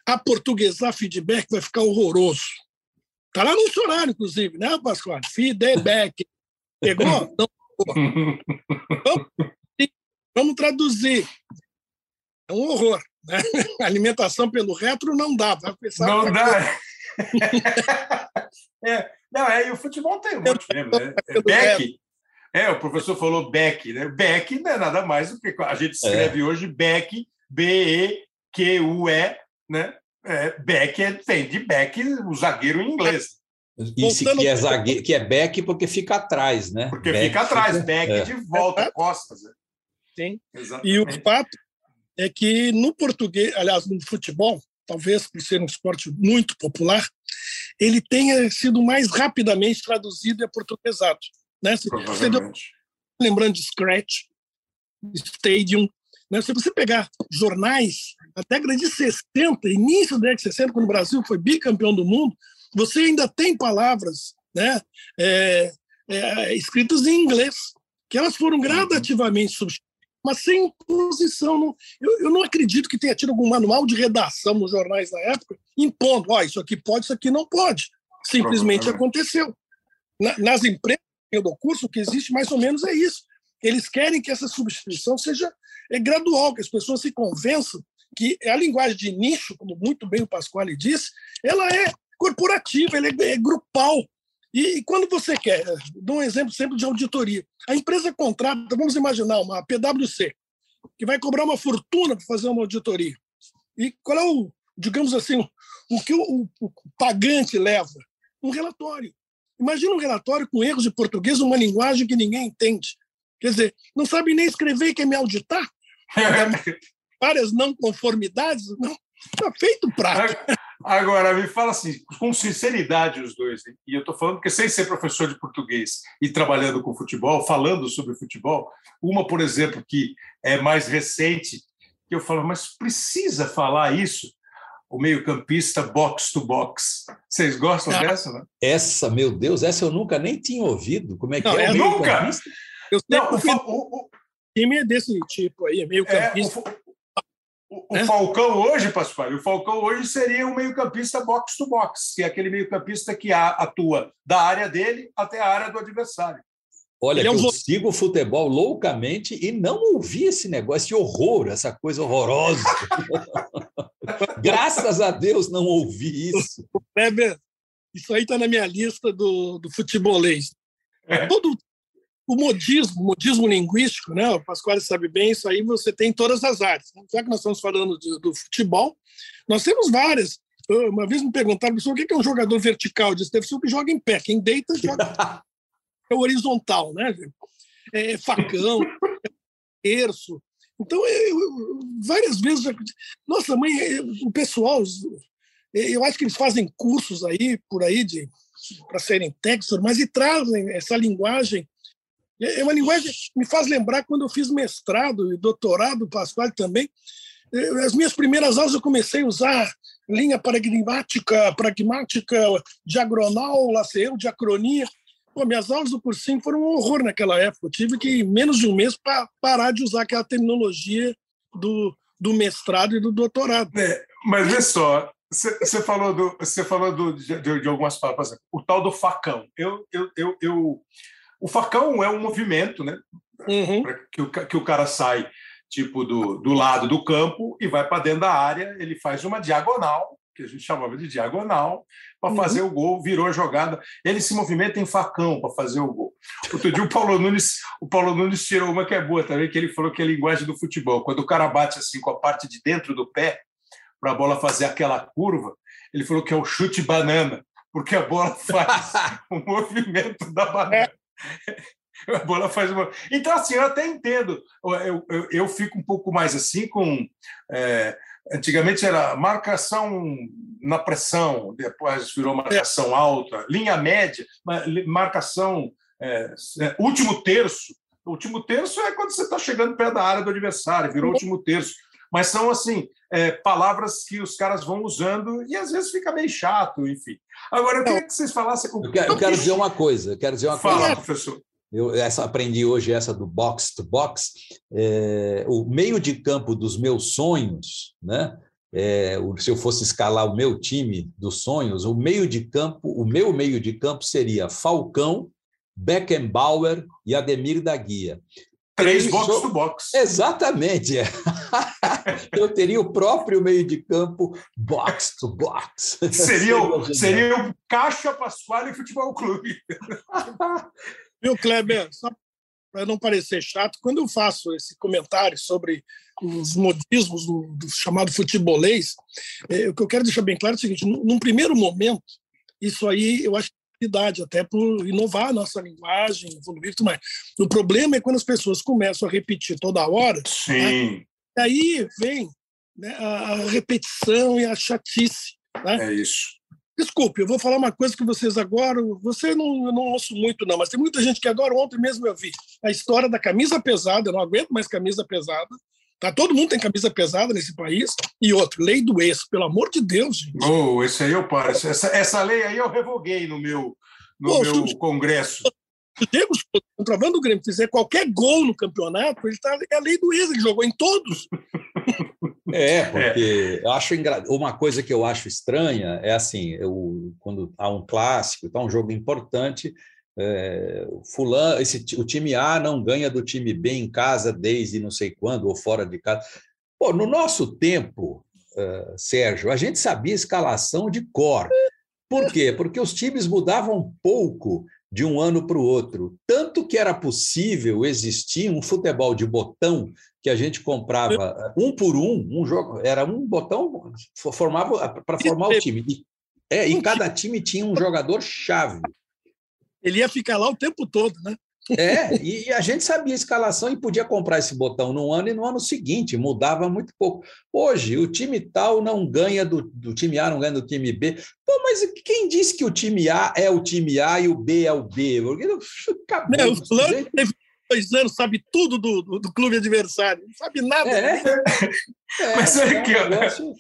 A portuguesar feedback vai ficar horroroso. Está lá no dicionário, inclusive, né, Pascoal? Feedback. Pegou? Não. Vamos, vamos traduzir. É um horror. Né? Alimentação pelo retro não dá. Vai pensar não dá. é, não, é, e o futebol tem um monte mesmo, né? Beck. É, o professor falou Beck, né? Beck não é nada mais do que a gente escreve é. hoje Beck, B-E-Q-U-E, né? É, Beck é, vem de Beck, o zagueiro em inglês. Isso que é, zagueiro, que é back porque fica atrás, né? Porque back fica atrás, fica... back é. de volta, é. costas. Né? Sim. Exatamente. E o fato é que no português, aliás, no futebol, talvez por ser um esporte muito popular, ele tenha sido mais rapidamente traduzido e aportuguesado. Né? Você lembrando de Scratch, Stadium, né? Se você pegar jornais, a década de 60, início da década de 60, quando o Brasil foi bicampeão do mundo, você ainda tem palavras né, é, é, escritas em inglês, que elas foram uhum. gradativamente substituídas, mas sem imposição. Não, eu, eu, não acredito que tenha tido algum manual de redação nos jornais da época impondo, oh, isso aqui pode, isso aqui não pode. Simplesmente aconteceu. Na, nas empresas do curso, o que existe mais ou menos é isso. Eles querem que essa substituição seja é gradual, que as pessoas se convençam que a linguagem de nicho, como muito bem o Pasquale disse, ela é corporativa, ela é, é grupal. E, e, quando você quer, dou um exemplo sempre de auditoria, a empresa contrata, vamos imaginar, uma PwC, que vai cobrar uma fortuna para fazer uma auditoria. E qual é o, digamos assim, o que o, o, o pagante leva? Um relatório. Imagina um relatório com erros de português, uma linguagem que ninguém entende. Quer dizer, não sabe nem escrever e quer me auditar? Várias não conformidades? Não, está feito prático. Agora, me fala assim, com sinceridade os dois, e eu estou falando porque sem ser professor de português e trabalhando com futebol, falando sobre futebol, uma, por exemplo, que é mais recente, que eu falo, mas precisa falar isso? O meio-campista box to box. Vocês gostam ah, dessa? Né? Essa, meu Deus, essa eu nunca nem tinha ouvido. Como é que não, é? é nunca! Eu não, o, o, time é desse tipo aí, meio-campista. É, o, o é? Falcão hoje, Pascoal, o Falcão hoje seria um meio-campista box-to-box, que é aquele meio-campista que atua da área dele até a área do adversário. Olha, é um... eu sigo o futebol loucamente e não ouvi esse negócio, esse horror, essa coisa horrorosa. Graças a Deus não ouvi isso. Weber, isso aí está na minha lista do, do futebolês. É. Todo, o modismo, modismo linguístico, né? O Pascoal sabe bem, isso aí você tem em todas as áreas. Já que nós estamos falando de, do futebol, nós temos várias. Uma vez me perguntaram, o que é um jogador vertical? Eu disse, deve ser o que joga em pé. Quem deita, joga é horizontal, né? É facão, é terço. Então, eu, eu, várias vezes... Nossa, mãe, o pessoal... Eu acho que eles fazem cursos aí, por aí, de para serem técnicos, mas e trazem essa linguagem é, é uma linguagem que me faz lembrar quando eu fiz mestrado e doutorado, Pascoal também. As minhas primeiras aulas eu comecei a usar linha pragmática, pragmática, diagonal, laceiro, diacronia. Pô, minhas aulas do cursinho foram um horror naquela época. Eu tive que, em menos de um mês, para parar de usar aquela terminologia do, do mestrado e do doutorado. É, mas vê só, você falou, do, você falou do, de, de, algumas palavras, o tal do facão. Eu, eu, eu, eu o facão é um movimento, né? Uhum. Que, o, que o cara sai tipo do, do lado do campo e vai para dentro da área, ele faz uma diagonal, que a gente chamava de diagonal, para uhum. fazer o gol, virou a jogada. Ele se movimenta em facão para fazer o gol. Outro dia o Paulo Nunes, o Paulo Nunes tirou uma que é boa também, que ele falou que é a linguagem do futebol. Quando o cara bate assim com a parte de dentro do pé para a bola fazer aquela curva, ele falou que é o chute banana, porque a bola faz o movimento da banana. É. A bola faz uma. Então, assim, eu até entendo. Eu, eu, eu fico um pouco mais assim com. É, antigamente era marcação na pressão, depois virou marcação alta, linha média, marcação é, é, último terço. O último terço é quando você está chegando perto da área do adversário, virou último terço. Mas são, assim, é, palavras que os caras vão usando e às vezes fica meio chato, enfim. Agora, eu queria que vocês falassem... Eu quero, eu quero dizer uma coisa, eu quero dizer uma Fala, coisa. professor. Eu essa, aprendi hoje essa do box to box. É, o meio de campo dos meus sonhos, né? É, se eu fosse escalar o meu time dos sonhos, o meio de campo, o meu meio de campo seria Falcão, Beckenbauer e Ademir da Guia. Três box to box. Exatamente. Eu teria o próprio meio de campo box to box. Seria, o, seria o Caixa Pascoal e Futebol Clube. Viu, Kleber? Só para não parecer chato, quando eu faço esse comentário sobre os modismos do, do chamado futebolês, é, o que eu quero deixar bem claro é o seguinte: num, num primeiro momento, isso aí eu acho idade, até por inovar a nossa linguagem, evoluir e tudo mais. O problema é quando as pessoas começam a repetir toda hora. Sim. Né? E aí vem né, a repetição e a chatice. Né? É isso. Desculpe, eu vou falar uma coisa que vocês agora. Você não, não ouço muito, não, mas tem muita gente que agora, ontem mesmo eu vi a história da camisa pesada. Eu não aguento mais camisa pesada. Tá? Todo mundo tem camisa pesada nesse país. E outro, lei do ex, pelo amor de Deus, gente. Oh, esse aí eu paro. Essa, essa lei aí eu revoguei no meu, no meu se, congresso. Se o Diego, contrabando do Grêmio, fizer qualquer gol no campeonato, ele tá, é a lei do ex, ele jogou em todos. É, porque é. eu acho engra... uma coisa que eu acho estranha é assim, eu, quando há um clássico, tá um jogo importante, é, fulano, esse, o time A não ganha do time B em casa desde não sei quando, ou fora de casa. Pô, no nosso tempo, uh, Sérgio, a gente sabia escalação de cor. Por quê? Porque os times mudavam pouco de um ano para o outro. Tanto que era possível existir um futebol de botão que a gente comprava um por um, um jogo, era um botão formava para formar o time. E, é, e cada time tinha um jogador chave. Ele ia ficar lá o tempo todo, né? É, e a gente sabia a escalação e podia comprar esse botão no ano e no ano seguinte, mudava muito pouco. Hoje, o time tal não ganha do, do time A, não ganha do time B. Pô, mas quem disse que o time A é o time A e o B é o B? Porque acabou. Meu, o fulano teve dois anos, sabe tudo do, do, do, clube adversário, não sabe nada. É. é mas olha aqui, ó. Negócio...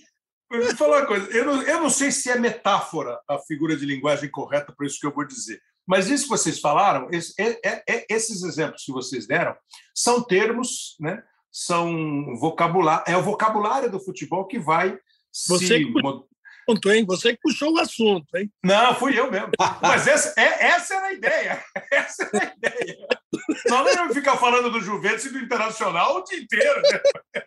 Vou falar uma coisa, eu não, eu não sei se é metáfora a figura de linguagem correta para isso que eu vou dizer, mas isso que vocês falaram, esse, é, é, é, esses exemplos que vocês deram, são termos, né? são vocabulário, é o vocabulário do futebol que vai Você se... Que hein? Você que puxou o assunto, hein? Não, fui eu mesmo. Mas essa, é, essa era a ideia. Essa era a ideia. Não é ficar falando do Juventus e do Internacional o dia inteiro, né?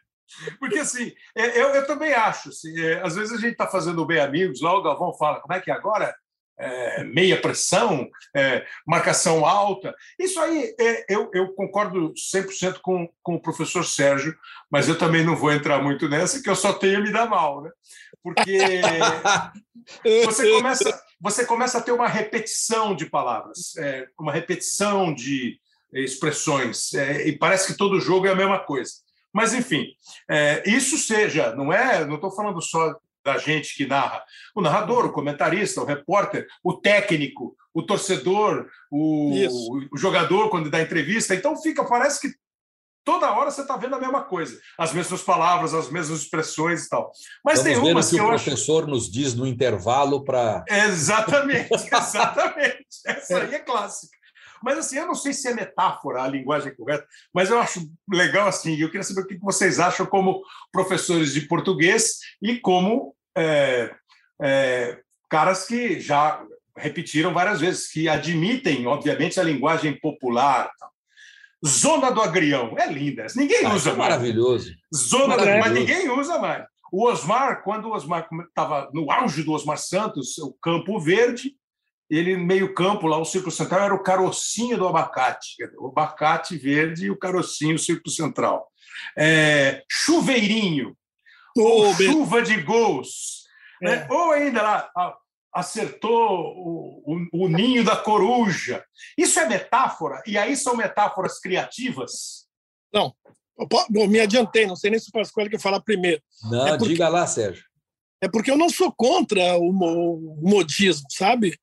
Porque, assim, é, eu, eu também acho. Assim, é, às vezes a gente está fazendo bem amigos, lá o Galvão fala, como é que é agora? É, meia pressão, é, marcação alta. Isso aí, é, eu, eu, concordo 100% com, com o professor Sérgio, mas eu também não vou entrar muito nessa, que eu só tenho a me dar mal, né? Porque você começa, você começa a ter uma repetição de palavras, é, uma repetição de expressões, é, e parece que todo jogo é a mesma coisa. Mas, enfim, é, isso seja, não é, não estou falando só da gente que narra, o narrador, o comentarista, o repórter, o técnico, o torcedor, o, o jogador quando dá entrevista. Então fica, parece que toda hora você está vendo a mesma coisa, as mesmas palavras, as mesmas expressões e tal. Mas Vamos tem umas que, que o professor acho... nos diz no intervalo para. Exatamente, exatamente. Essa aí é clássica. Mas assim, eu não sei se é metáfora a linguagem correta, mas eu acho legal assim. Eu queria saber o que vocês acham como professores de português e como é, é, caras que já repetiram várias vezes, que admitem, obviamente, a linguagem popular. Zona do Agrião, é linda, ninguém ah, usa é mais. Maravilhoso. Zona maravilhoso. Do... mas ninguém usa mais. O Osmar, quando o Osmar estava no auge do Osmar Santos, o Campo Verde, ele meio campo lá, o círculo central era o carocinho do abacate, o abacate verde e o carocinho, o círculo central. É, chuveirinho, oh, chuva de gols, né? é. né? ou ainda lá, acertou o, o, o, ninho da coruja. Isso é metáfora? E aí são metáforas criativas? Não. Bom, me adiantei, não sei nem se o Pascoal quer falar primeiro. Não, é porque... diga lá, Sérgio é porque eu não sou contra o, modismo, sabe?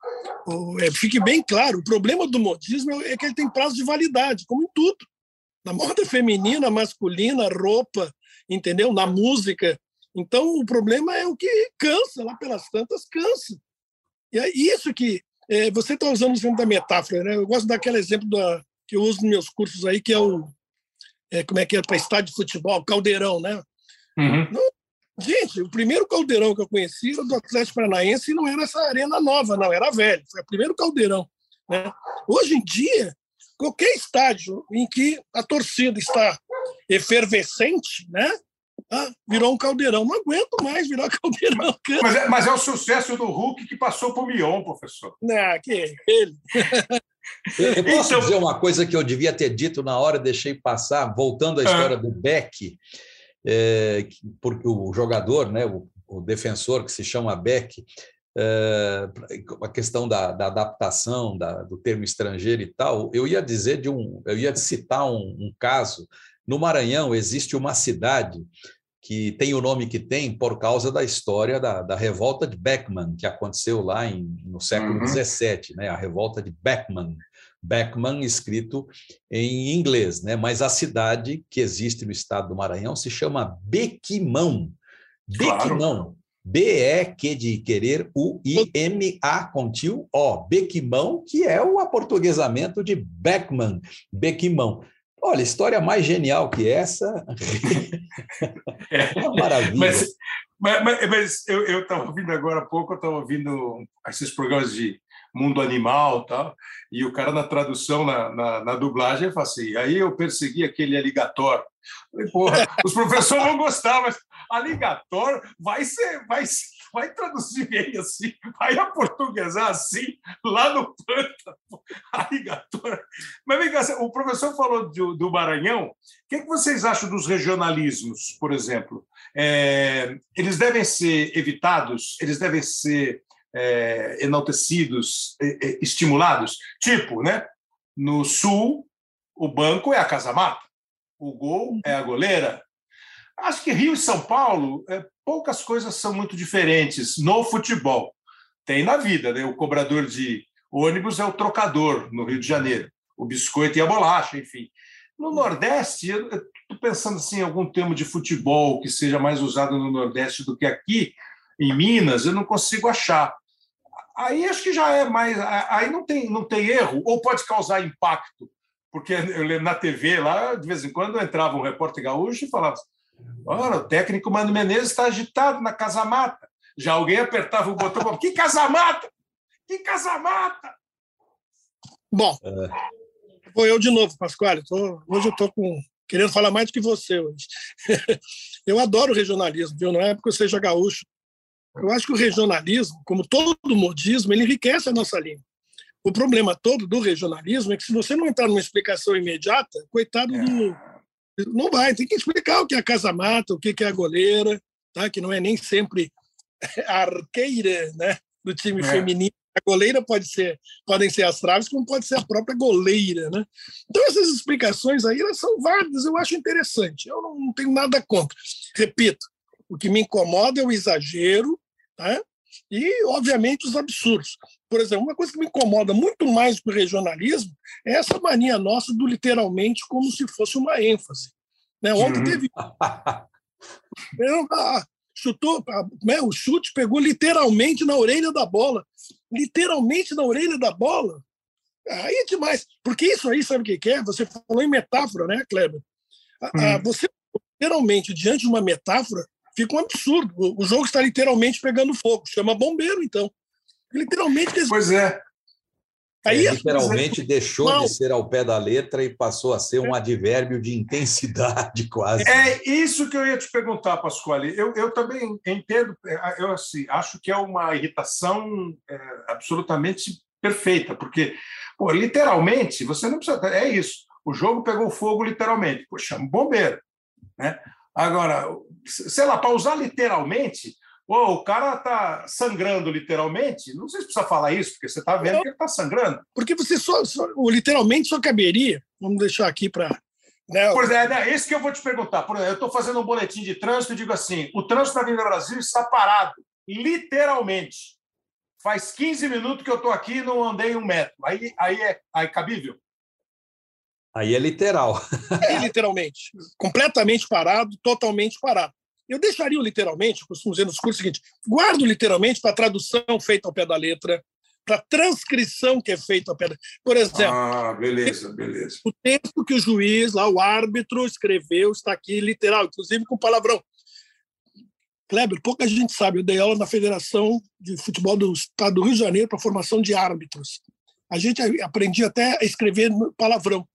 É, fique bem claro, o problema do modismo é que ele tem prazo de validade, como em tudo. Na moda feminina, masculina, roupa, entendeu? Na música. Então, o problema é o que cansa, lá pelas tantas, cansa. E é isso que é, você está usando o exemplo da metáfora, né? Eu gosto daquele exemplo da, que eu uso nos meus cursos aí, que é o é, como é que é para estádio de futebol, caldeirão, né? Uhum. Não, gente, o primeiro caldeirão que eu conheci era do Atlético Paranaense e não era essa arena nova, não, era velho, foi o primeiro caldeirão. Né? Hoje em dia, qualquer estádio em que a torcida está efervescente, né? Ah, virou um caldeirão. Não aguento mais virar caldeirão. Mas é, mas é o sucesso do Hulk que passou para o Mion, professor. Não, que ele. Eu, posso então... dizer uma coisa que eu devia ter dito na hora, deixei passar, voltando à ah. história ah. do Beck, é, porque o jogador, né, o, o, defensor que se chama Beck, é, a questão da, da adaptação da, do termo estrangeiro e tal, eu ia dizer de um, eu ia citar um, um caso. No Maranhão existe uma cidade que tem o nome que tem por causa da história da, da revolta de Beckman, que aconteceu lá em, no século XVII, uhum. né? a revolta de Beckman. Beckman escrito em inglês, né? mas a cidade que existe no estado do Maranhão se chama Bequimão. Bequimão. Claro. B-E-Q de querer, U-I-M-A com tio O. Bequimão, que é o aportuguesamento de Beckman, Bequimão. Olha, história mais genial que essa. É uma maravilha. Mas, mas, mas eu estava ouvindo agora há pouco, eu estava ouvindo esses programas de mundo animal tal, e o cara na tradução, na, na, na dublagem, fala assim, aí eu persegui aquele aligator. Falei, porra, os professores vão gostar, mas aligator vai ser, vai ser vai traduzir bem assim, vai aportuguesar assim, lá no pântano, arigatora. Mas vem cá, o professor falou do, do Maranhão, o que, é que vocês acham dos regionalismos, por exemplo? É, eles devem ser evitados, eles devem ser é, enaltecidos, é, estimulados? Tipo, né? no Sul, o banco é a casa-mata, o gol é a goleira, Acho que Rio e São Paulo, é, poucas coisas são muito diferentes no futebol. Tem na vida, né? O cobrador de ônibus é o trocador no Rio de Janeiro, o biscoito e a bolacha, enfim. No Nordeste, estou pensando assim, em algum termo de futebol que seja mais usado no Nordeste do que aqui, em Minas, eu não consigo achar. Aí acho que já é mais. Aí não tem, não tem erro, ou pode causar impacto. Porque eu lembro na TV lá, de vez em quando entrava um repórter gaúcho e falava: Ora, o técnico Mano Menezes está agitado na casa-mata. Já alguém apertava o botão. que casa-mata? Que casa-mata? Bom, é. vou eu de novo, Pascoal. Tô, hoje eu estou com, querendo falar mais do que você hoje. eu adoro regionalismo, viu? Não é porque eu seja gaúcho. Eu acho que o regionalismo, como todo modismo, ele enriquece a nossa língua. O problema todo do regionalismo é que se você não entrar numa explicação imediata, coitado é. do não vai, tem que explicar o que é a casa-mata, o que é a goleira, tá? que não é nem sempre a arqueira né? do time é. feminino. A goleira pode ser, podem ser as traves, como pode ser a própria goleira. Né? Então, essas explicações aí elas são válidas, eu acho interessante. Eu não tenho nada contra. Repito, o que me incomoda é o exagero tá? E, obviamente, os absurdos. Por exemplo, uma coisa que me incomoda muito mais do regionalismo é essa mania nossa do literalmente como se fosse uma ênfase. Né? Ontem uhum. teve. Ah, chutou, né? o chute pegou literalmente na orelha da bola. Literalmente na orelha da bola. Aí é demais. Porque isso aí, sabe o que é? Você falou em metáfora, né, Kleber? Uhum. Você, literalmente, diante de uma metáfora, fica um absurdo. O jogo está literalmente pegando fogo. Chama bombeiro, então. Literalmente. Pois é. Aí, é, literalmente deixou não. de ser ao pé da letra e passou a ser um advérbio de intensidade, quase. É isso que eu ia te perguntar, Pasquale. Eu, eu também entendo, é, eu assim, acho que é uma irritação é, absolutamente perfeita, porque, pô, literalmente, você não precisa. É isso. O jogo pegou fogo literalmente. Pô, chama um bombeiro. Né? Agora, sei lá, para usar literalmente, o cara está sangrando literalmente. Não sei se precisa falar isso, porque você está vendo não, que ele está sangrando. Porque você só, só, literalmente só caberia. Vamos deixar aqui para. Né, pois é, é isso que eu vou te perguntar. Por exemplo, eu estou fazendo um boletim de trânsito e digo assim: o trânsito na Avenida Brasil está parado. literalmente. Faz 15 minutos que eu estou aqui e não andei um metro. Aí, aí é aí cabível? Aí é literal. É, literalmente. Completamente parado, totalmente parado. Eu deixaria o literalmente, costumo dizer nos cursos o seguinte: guardo literalmente para a tradução feita ao pé da letra, para a transcrição que é feita ao pé da Por exemplo. Ah, beleza, beleza. O texto que o juiz, lá, o árbitro, escreveu está aqui literal, inclusive com palavrão. Kleber, pouca gente sabe, eu dei aula na Federação de Futebol do Estado do Rio de Janeiro para formação de árbitros. A gente aprendia até a escrever palavrão.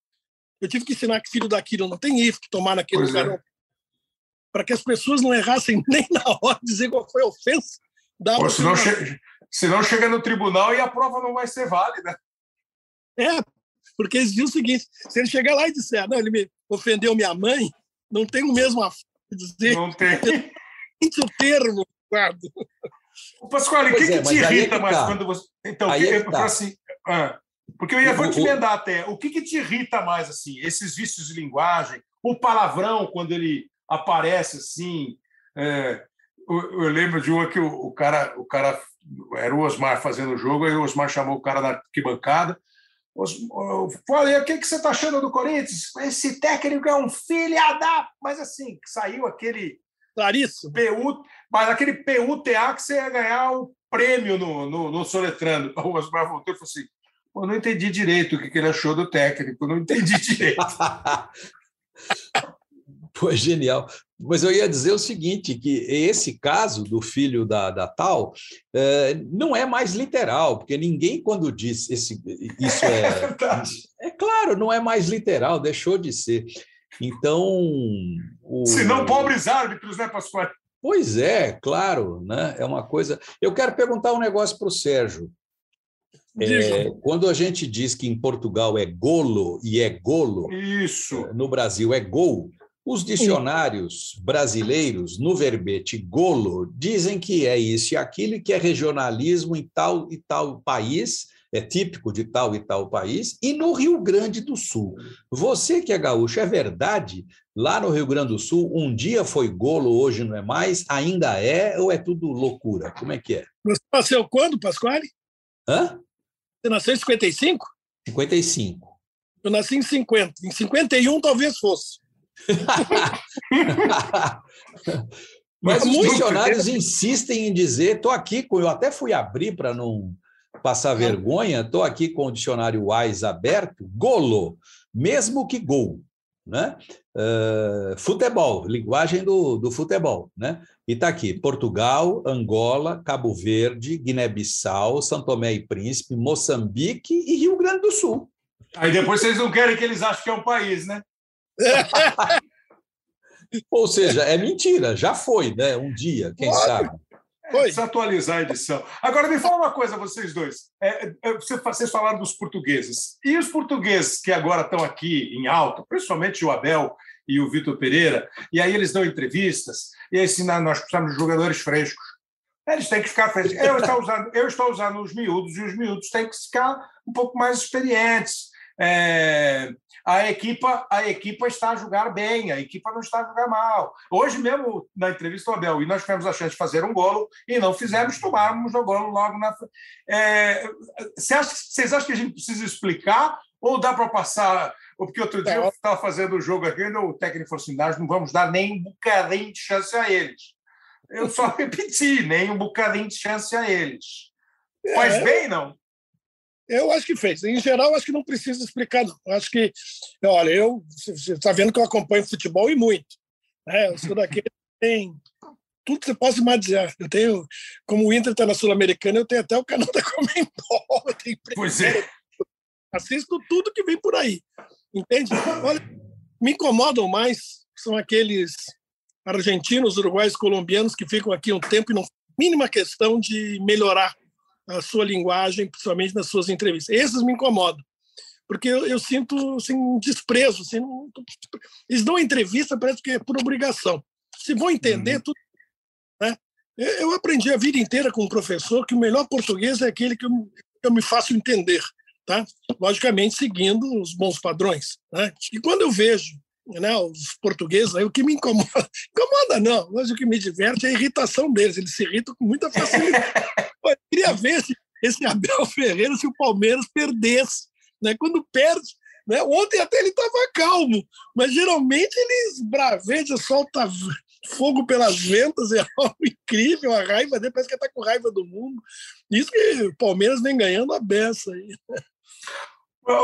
Eu tive que ensinar que filho daquilo não tem if, que tomar naquele pois lugar. É. Para que as pessoas não errassem nem na hora de dizer qual foi a ofensa. Pô, senão, che... senão chega no tribunal e a prova não vai ser válida. É, porque eles diziam o seguinte: se ele chegar lá e disser, não, ele me ofendeu minha mãe, não tem o mesmo a dizer. Não tem. o termo, guarda. O Pascoal, o que, é, que te irrita que mais tá. quando você. Então, aí que, é que tá. assim, ah, porque eu ia vou te emendar até. O que, que te irrita mais, assim? Esses vícios de linguagem, o palavrão, quando ele aparece assim. É, eu, eu, lembro de uma que o, o, cara, o cara era o Osmar fazendo o jogo, aí o Osmar chamou o cara na arquibancada. Falei, o que, que você está achando do Corinthians? Esse técnico é um filho da. Mas assim, saiu aquele Claríssimo. PU, mas aquele PUTA que você ia ganhar o prêmio no, no, no Soletrando. O Osmar voltou e falou assim: eu não entendi direito o que ele achou do técnico, não entendi direito. Pô, genial. Mas eu ia dizer o seguinte, que esse caso do filho da, da tal é, não é mais literal, porque ninguém quando diz esse, isso é... É, é claro, não é mais literal, deixou de ser. Então. O... Se não pobres árbitros, né, Pascoal? Pois é, claro, né? É uma coisa. Eu quero perguntar um negócio para o Sérgio. É, quando a gente diz que em Portugal é golo e é golo, isso. no Brasil é gol, os dicionários brasileiros, no verbete golo, dizem que é isso e aquilo, e que é regionalismo em tal e tal país, é típico de tal e tal país, e no Rio Grande do Sul. Você que é gaúcho, é verdade? Lá no Rio Grande do Sul, um dia foi golo, hoje não é mais, ainda é, ou é tudo loucura? Como é que é? Você nasceu quando, Pasquale? Hã? Você nasceu em 55? 55. Eu nasci em 50. Em 51 talvez fosse. Mas os funcionários insistem em dizer, estou aqui, eu até fui abrir para não passar vergonha, estou aqui com o dicionário Wise aberto, golo, mesmo que gol, né? Uh, futebol, linguagem do, do futebol, né? E está aqui: Portugal, Angola, Cabo Verde, Guiné-Bissau, São Tomé e Príncipe, Moçambique e Rio Grande do Sul. Aí depois vocês não querem que eles achem que é um país, né? Ou seja, é mentira, já foi, né? Um dia, quem sabe. Oi. Precisa atualizar a edição. Agora, me fala uma coisa, vocês dois. É, é, vocês falaram dos portugueses. E os portugueses que agora estão aqui em alta, principalmente o Abel e o Vitor Pereira, e aí eles dão entrevistas, e aí assim, nós precisamos de jogadores frescos. Eles têm que ficar frescos. Eu estou usando, eu estou usando os miúdos, e os miúdos têm que ficar um pouco mais experientes. É, a equipa, a equipa está a jogar bem, a equipa não está a jogar mal. Hoje mesmo, na entrevista do Abel, e nós tivemos a chance de fazer um golo e não fizemos, tomamos o golo logo na é, Vocês acham que a gente precisa explicar ou dá para passar? Porque outro dia eu estava fazendo o jogo aqui o técnico falou assim: nós não vamos dar nem um bocadinho de chance a eles. Eu só repeti, nem um bocadinho de chance a eles. Faz é. bem, não? Eu acho que fez. Em geral, acho que não precisa explicar, não. Acho que, olha, eu, você está vendo que eu acompanho futebol e muito. Né? Eu sou daquele que tem tudo que você possa imaginar. Eu tenho, como o Inter está na Sul-Americana, eu tenho até o canal da Comembol. Pois é. Assisto tudo que vem por aí. Entende? Olha, me incomodam mais são aqueles argentinos, uruguaios, colombianos que ficam aqui um tempo e não mínima questão de melhorar a sua linguagem, principalmente nas suas entrevistas. Esses me incomodam, porque eu, eu sinto assim, um desprezo. Assim, não, eles dão entrevista, parece que é por obrigação. Se vão entender, uhum. tudo. Né? Eu aprendi a vida inteira com um professor que o melhor português é aquele que eu, eu me faço entender. Tá? Logicamente, seguindo os bons padrões. Né? E quando eu vejo né, os portugueses, aí, o que me incomoda, incomoda não, mas o que me diverte é a irritação deles, eles se irritam com muita facilidade. queria ver se esse Abel Ferreira se o Palmeiras perdesse. Né? Quando perde, né? ontem até ele estava calmo, mas geralmente eles bravejam, solta fogo pelas ventas, é algo incrível, a raiva dele, parece que está com raiva do mundo. Isso que o Palmeiras vem ganhando a beça aí.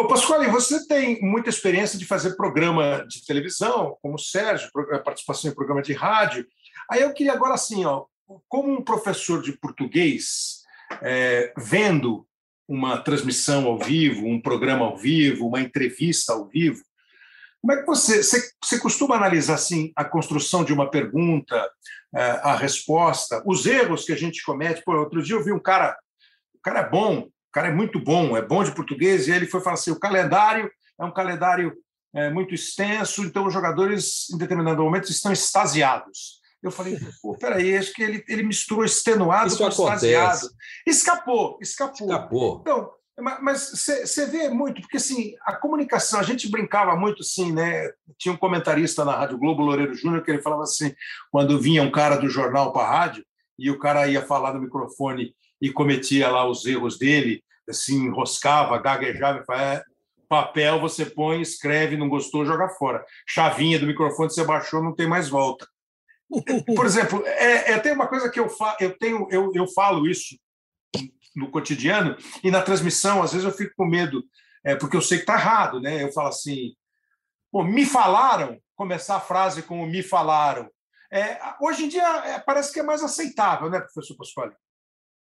Pasquale, você tem muita experiência de fazer programa de televisão, como o Sérgio, participação em programa de rádio. Aí eu queria agora, assim, ó, como um professor de português, é, vendo uma transmissão ao vivo, um programa ao vivo, uma entrevista ao vivo, como é que você, você, você costuma analisar assim a construção de uma pergunta, é, a resposta, os erros que a gente comete? Pô, outro dia eu vi um cara, o cara é bom, o cara é muito bom, é bom de português, e ele foi falar assim: o calendário é um calendário é, muito extenso, então os jogadores, em determinado momento, estão extasiados. Eu falei, pô, peraí, acho que ele, ele misturou extenuado Isso com extasiado. Escapou, escapou. Escapou. Então, mas você vê muito, porque assim, a comunicação, a gente brincava muito assim, né? Tinha um comentarista na Rádio Globo, Loureiro Júnior, que ele falava assim, quando vinha um cara do jornal para a rádio, e o cara ia falar no microfone e cometia lá os erros dele, assim, enroscava, gaguejava, e falava, é, papel você põe, escreve, não gostou, joga fora. Chavinha do microfone você baixou, não tem mais volta. Por exemplo, é, é tem uma coisa que eu, fa eu tenho, eu, eu falo isso no cotidiano e na transmissão, às vezes eu fico com medo, é, porque eu sei que está errado, né? Eu falo assim, pô, me falaram, começar a frase com me falaram. É, hoje em dia é, parece que é mais aceitável, né, professor Pasquale?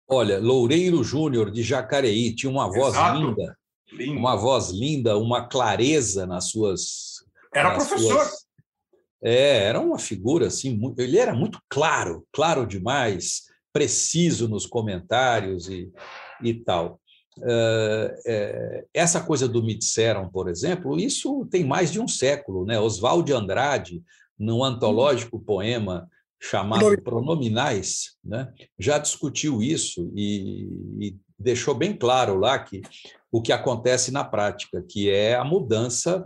Olha, Loureiro Júnior de Jacareí tinha uma voz Exato. linda, Lindo. uma voz linda, uma clareza nas suas. Era nas professor. suas- É, era uma figura assim, mu- ele era muito claro, claro demais, preciso nos comentários e, e tal. Eh, essa coisa do me disseram, por exemplo, isso tem mais de um século, né? Oswald de Andrade, num antológico poema chamado Pronominais. Pronominais, né? já discutiu isso e, e deixou bem claro lá que o que acontece na prática, que é a mudança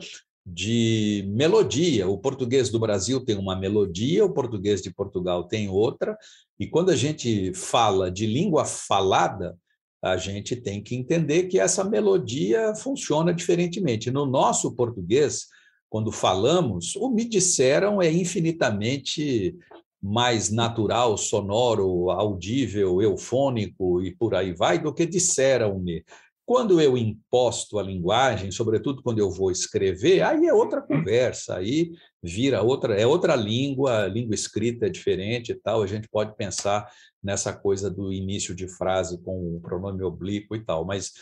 de melodia. O português do Brasil tem uma melodia, o português de Portugal tem outra, e quando a gente fala de língua falada, a gente tem que entender que essa melodia funciona diferentemente. No nosso português, quando falamos, o me disseram é infinitamente mais natural, sonoro, audível, eufônico e por aí vai, do que disseram-me. Quando eu imposto a linguagem, sobretudo quando eu vou escrever, aí é outra conversa, aí vira outra, é outra língua, a língua escrita é diferente e tal, a gente pode pensar nessa coisa do início de frase com o pronome oblíquo e tal, mas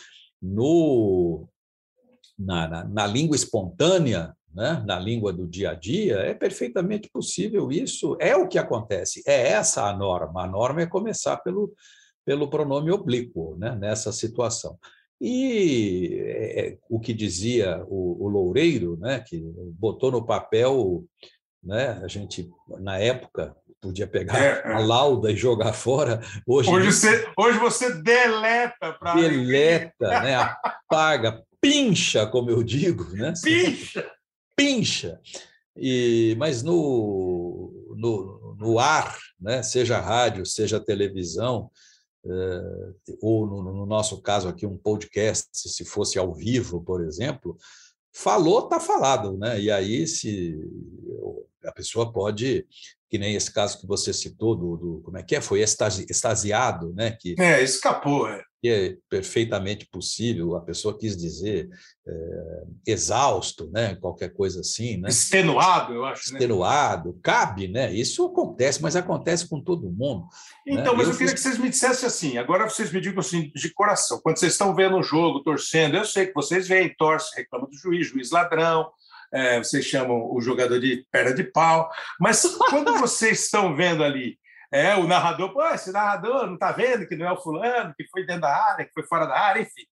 no na, na, na língua espontânea, né, na língua do dia a dia, é perfeitamente possível isso, é o que acontece, é essa a norma. A norma é começar pelo, pelo pronome oblíquo né, nessa situação. E é, o que dizia o, o Loureiro, né, que botou no papel, né, a gente, na época, podia pegar É, é. a lauda e jogar fora. Hoje, Hoje você, hoje você deleta para deleta, né, apaga, pincha, como eu digo, né? Picha! pincha. E, mas no, no, no ar, né, seja rádio, seja televisão, ou no, no nosso caso aqui, um podcast, se fosse ao vivo, por exemplo, falou, está falado. Né? E aí, se a pessoa pode, que nem esse caso que você citou, do, do como é que é? Foi extasi, extasiado, né? Que, É, escapou. É. que é perfeitamente possível, a pessoa quis dizer é, exausto, né? qualquer coisa assim, né? Extenuado, eu acho. Né? extenuado, cabe, né? Isso acontece, mas acontece com todo mundo. Então, né? mas eu, Eu queria fiz- que vocês me dissessem assim, agora vocês me digam assim, de coração, quando vocês estão vendo o jogo, torcendo, eu sei que vocês veem, torcem, reclamam do juiz, juiz ladrão, é, vocês chamam o jogador de perna de pau, mas quando vocês estão vendo ali, é, o narrador, pô, esse narrador não está vendo que não é o fulano, que foi dentro da área, que foi fora da área, enfim.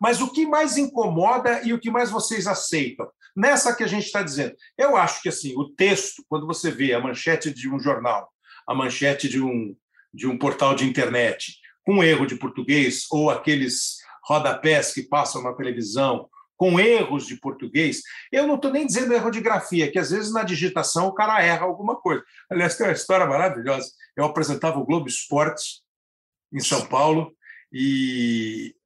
Mas o que mais incomoda e o que mais vocês aceitam? Nessa que a gente está dizendo. Eu acho que assim, o texto, quando você vê a manchete de um jornal, a manchete de um, de um portal de internet, com erro de português, ou aqueles rodapés que passam na televisão com erros de português. Eu não estou nem dizendo erro de grafia, que às vezes na digitação o cara erra alguma coisa. Aliás, tem uma história maravilhosa. Eu apresentava o Globo Esportes em São Paulo e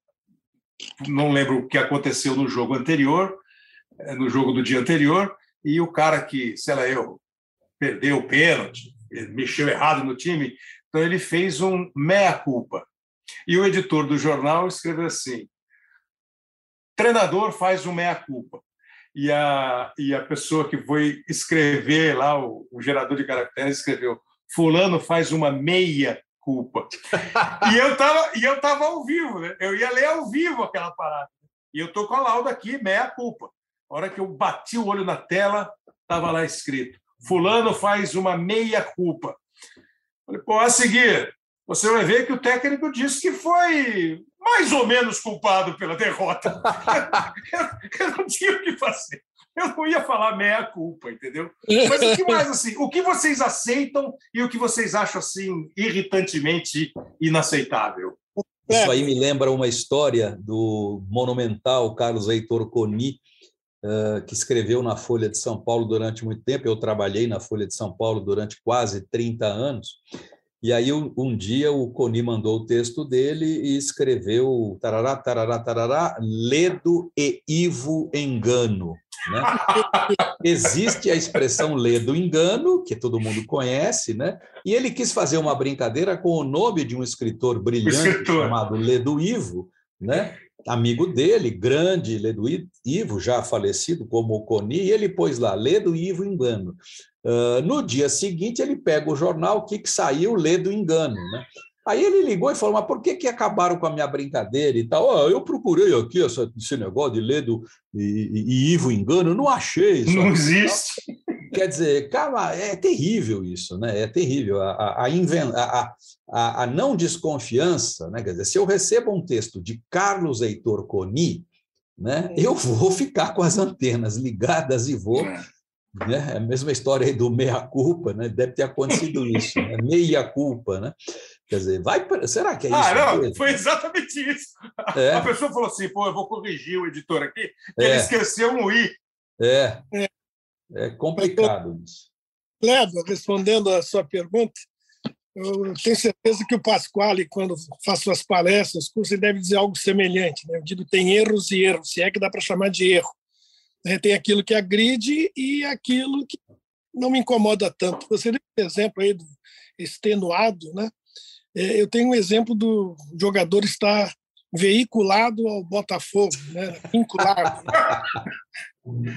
não lembro o que aconteceu no jogo anterior, eh, no jogo do dia anterior, e o cara que, sei lá, eu, perdeu o pênalti, mexeu errado no time, então ele fez um meia-culpa. E o editor do jornal escreveu assim: treinador faz um meia-culpa. E a, e a pessoa que foi escrever lá, o, o gerador de caracteres, escreveu: Fulano faz uma meia-culpa. e eu estava e eu tava ao vivo, né? eu ia ler ao vivo aquela parada. E eu estou com a lauda aqui, meia-culpa. A hora que eu bati o olho na tela, estava lá escrito: Fulano faz uma meia-culpa. Falei, pô, a seguir, você vai ver que o técnico disse que foi mais ou menos culpado pela derrota. eu, eu não tinha o que fazer. Eu não ia falar meia culpa, entendeu? Mas o que mais assim? O que vocês aceitam e o que vocês acham assim irritantemente inaceitável? Isso aí me lembra uma história do monumental Carlos Heitor Coni, eh, que escreveu na Folha de São Paulo durante muito tempo. Eu trabalhei na Folha de São Paulo durante quase 30 anos. E aí, um, dia, o Coni mandou o texto dele e escreveu tarará, tarará, tarará, ledo e ivo engano. Né? Existe a expressão ledo engano, que todo mundo conhece, né? e ele quis fazer uma brincadeira com o nome de um escritor brilhante escritor. chamado Ledo Ivo, né? amigo dele, grande Ledo Ivo, já falecido como o Coni, e ele pôs lá, Ledo Ivo Engano. Uh, no dia seguinte, ele pega o jornal, o que, que saiu, Ledo Engano. Né? Aí ele ligou e falou, mas por que, que acabaram com a minha brincadeira e tal? Oh, eu procurei aqui essa, esse negócio de Ledo e, e, e Ivo Engano, não achei. Não existe. Quer dizer, cara, é terrível isso, né? É terrível. A, a, a, a, a não desconfiança, né? Quer dizer, se eu recebo um texto de Carlos Heitor Coni, né, eu vou ficar com as antenas ligadas e vou. É. Né? É a mesma história aí do meia-culpa, né? deve ter acontecido isso, né? meia-culpa. Né? Quer dizer, vai. Será que é isso? Ah, não, foi exatamente isso. É. A pessoa falou assim: pô, eu vou corrigir o editor aqui, que é. ele esqueceu um I. É. é. É complicado isso. Cleber, respondendo a sua pergunta, eu tenho certeza que o Pasquale, quando faz suas palestras, curso, deve dizer algo semelhante. Né? Eu digo tem erros e erros, se é que dá para chamar de erro. Né? Tem aquilo que agride e aquilo que não me incomoda tanto. Você deu um exemplo aí do extenuado, né? É, eu tenho um exemplo do jogador estar veiculado ao Botafogo, né? vinculado.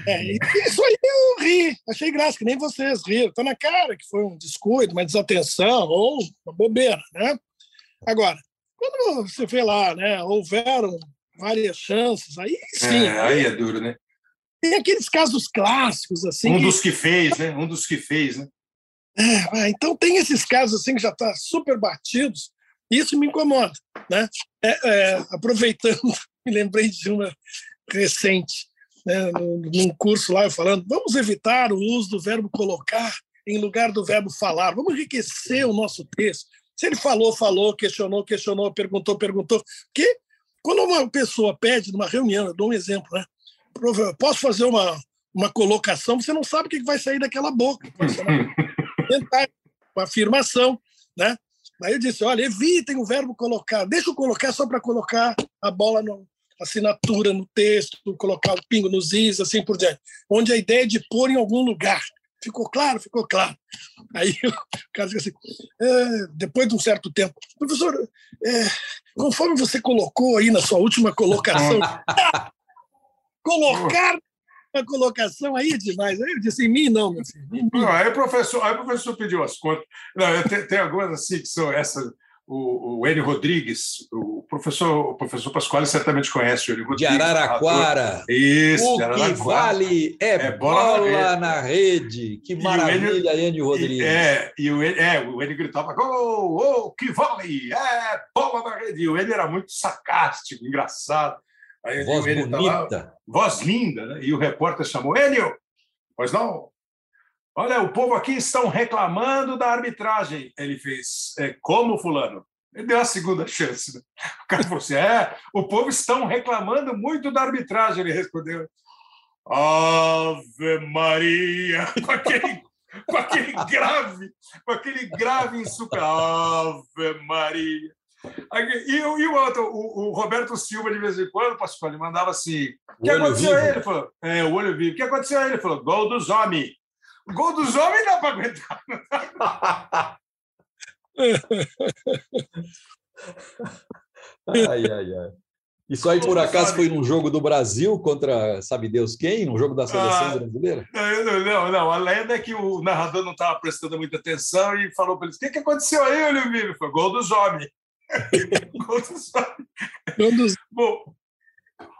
É, isso aí eu ri, achei graça, que nem vocês riram. Está na cara que foi um descuido, uma desatenção ou uma bobeira. Né? Agora, quando você vê lá, né, houveram várias chances, aí sim. É, aí é duro, né? Tem aqueles casos clássicos, assim. Um dos que fez, né? Um dos que fez, né? É, então tem esses casos assim que já estão tá super batidos, isso me incomoda. Né? É, é, aproveitando, me lembrei de uma recente, né, num curso lá, eu falando, vamos evitar o uso do verbo colocar em lugar do verbo falar, vamos enriquecer o nosso texto. Se ele falou, falou, questionou, questionou, perguntou, perguntou. Porque quando uma pessoa pede numa reunião, eu dou um exemplo, né? Posso fazer uma, uma colocação, você não sabe o que vai sair daquela boca. Pode ser uma, uma afirmação, né? Aí eu disse: olha, evitem o verbo colocar, deixa eu colocar só para colocar a bola na assinatura no texto, colocar o pingo nos is, assim por diante, onde a ideia é de pôr em algum lugar. Ficou claro? Ficou claro. Aí o cara disse assim, é, depois de um certo tempo, professor, é, conforme você colocou aí na sua última colocação, colocar a colocação aí demais. Aí eu disse, em mim não, meu filho. Não, aí o professor, aí o professor pediu as contas. Não, tem, tem algumas assim que são essas. O, o Enio Rodrigues, o professor, o professor Pasquale certamente conhece o Enio Rodrigues. De Araraquara. Isso, o de Araraquara. que vale é, é bola, bola na, rede. Que maravilha, Enio, Enio Rodrigues. É, e o Enio, é, o Enio gritava, gol, oh, que vale, é, bola na rede. E o Enio era muito sarcástico, engraçado. Aí voz bonita. voz linda, né? E o repórter chamou, Enio, pois não? Olha, o povo aqui estão reclamando da arbitragem. Ele fez, é, como fulano? Ele deu a segunda chance. Né? O cara falou assim: é, o povo estão reclamando muito da arbitragem. Ele respondeu: Ave Maria, com aquele, com aquele grave, com aquele grave insuca. Ave Maria. E, e o outro, o, o, Roberto Silva, de vez em quando, Pascoal, ele mandava assim: o que aconteceu aí? Ele falou: é, o olho vivo. O que aconteceu aí? Ele falou: gol dos homens. Gol dos homens dá para aguentar. ai, ai, ai. Isso aí, por acaso, foi num jogo do Brasil contra sabe Deus quem? Num jogo da seleção ah, brasileira? Não, não, não. A lenda é que o narrador não estava prestando muita atenção e falou para eles: o que, que aconteceu aí, Olívio? Foi gol dos homens. Bom,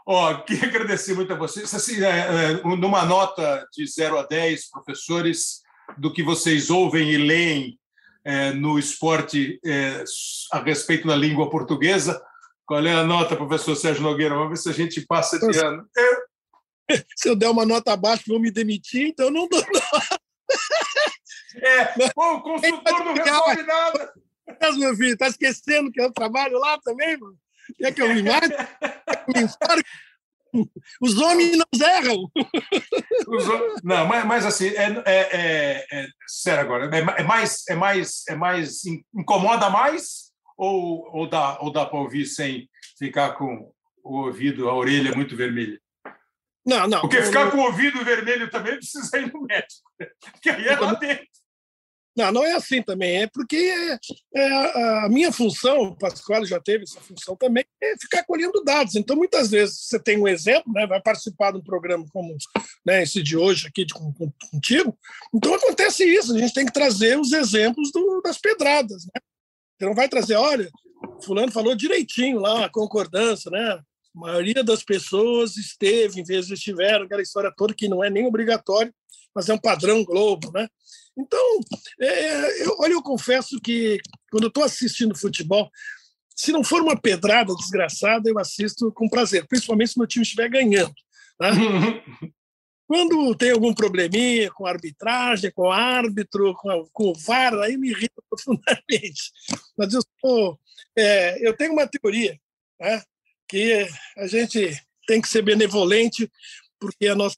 ó, queria agradecer muito a vocês. Assim, é, é, numa nota de 0 a 10, professores, do que vocês ouvem e leem é, no esporte é, a respeito da língua portuguesa. Qual é a nota, professor Sérgio Nogueira? Vamos ver se a gente passa de ano. Eu... Se eu der uma nota abaixo, vou me demitir, então eu não dou nota. É, pô, o consultor não resolve nada. Mas, meu filho, está esquecendo que eu trabalho lá também, mano? Quer que eu me mate? Quer que eu me os homens não erram. Não, mas, mas assim, é, é, é, é sério agora, é, é, mais, é mais, é mais incomoda mais ou, ou dá, ou dá para ouvir sem ficar com o ouvido, a orelha muito vermelha? Não, não. Porque ficar com o ouvido vermelho também precisa ir no médico, porque aí é lá dentro. Não, não é assim também. É porque é, é, a minha função, o Pascoal já teve essa função também, é ficar colhendo dados. Então, muitas vezes, você tem um exemplo, né, vai participar de um programa como né, esse de hoje aqui de, com, contigo. Então, acontece isso. A gente tem que trazer os exemplos do, das pedradas. Né? Você não vai trazer, olha, fulano falou direitinho lá, a concordância, né? A maioria das pessoas esteve, em vez de estiveram, aquela história toda que não é nem obrigatório, mas é um padrão Globo, né? Então, é, eu, olha, eu confesso que quando eu estou assistindo futebol, se não for uma pedrada desgraçada, eu assisto com prazer, principalmente se meu time estiver ganhando. Né? Quando tem algum probleminha com a arbitragem, com o árbitro, com, a, com o VAR, aí me irrita profundamente. Mas eu, sou, é, eu tenho uma teoria, né? que a gente tem que ser benevolente, porque a nossa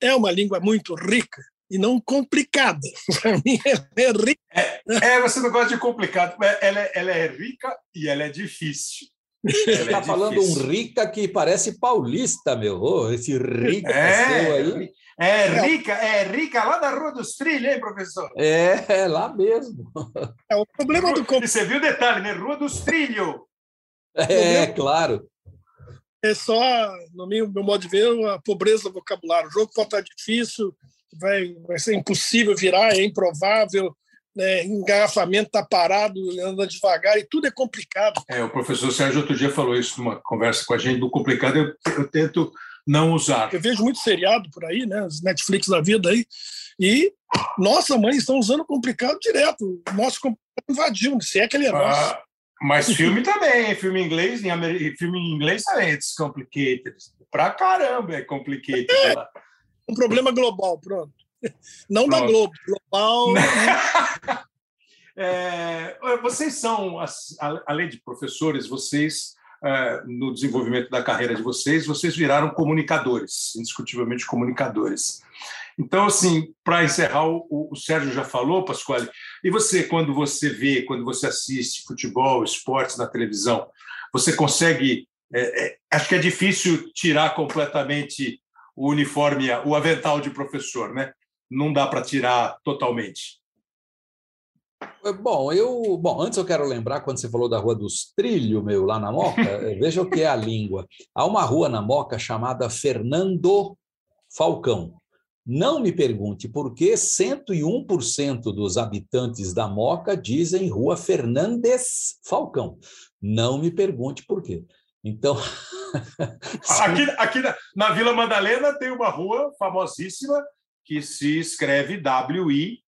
é, é uma língua muito rica e não complicada. Para mim, ela é rica. É, é, você não gosta de complicado. Ela, é, ela é rica e ela é difícil. Você está é falando um rica que parece paulista, meu. Oh, esse rica é, aí. É rica, é rica lá da Rua dos Trilhos, hein, professor? É, é lá mesmo. É o problema do. E você viu o detalhe, né? Rua dos Trilhos. É, claro. É só, no meu, meu modo de ver, a pobreza do vocabulário. O jogo pode estar difícil, vai, vai ser impossível virar, é improvável, né, engarrafamento está parado, anda devagar e tudo é complicado. É, o professor Sérgio outro dia falou isso numa conversa com a gente, do complicado eu, eu tento não usar. Eu vejo muito seriado por aí, né, os Netflix da vida aí, e nossa mãe estão usando complicado direto. O nosso complicado invadiu, se é que ele é nosso. Mas filme também, filme em inglês, em filme em inglês também é complicated. Pra caramba é complicated. Um problema global, pronto. Não pronto. da Globo, global. é, vocês são, além de professores, vocês, é, no desenvolvimento da carreira de vocês, vocês viraram comunicadores, indiscutivelmente comunicadores. Então, assim, para encerrar, o, o, Sérgio já falou, Pasquale, e você, quando você vê, quando você assiste futebol, esportes na televisão, você consegue. É, é, acho que é difícil tirar completamente o uniforme, o avental de professor, né? Não dá para tirar totalmente. É, bom, eu, bom, antes eu quero lembrar quando você falou da Rua dos Trilhos, meu, lá na Moca, é, veja o que é a língua. Há uma rua na Moca chamada Fernando Falcão. Não me pergunte por que 101% dos habitantes da Moca dizem Rua Fernandes Falcão. Não me pergunte por quê. Então. aqui, aqui na, na, Vila Madalena tem uma rua famosíssima que se escreve W-I-S-A-R-D.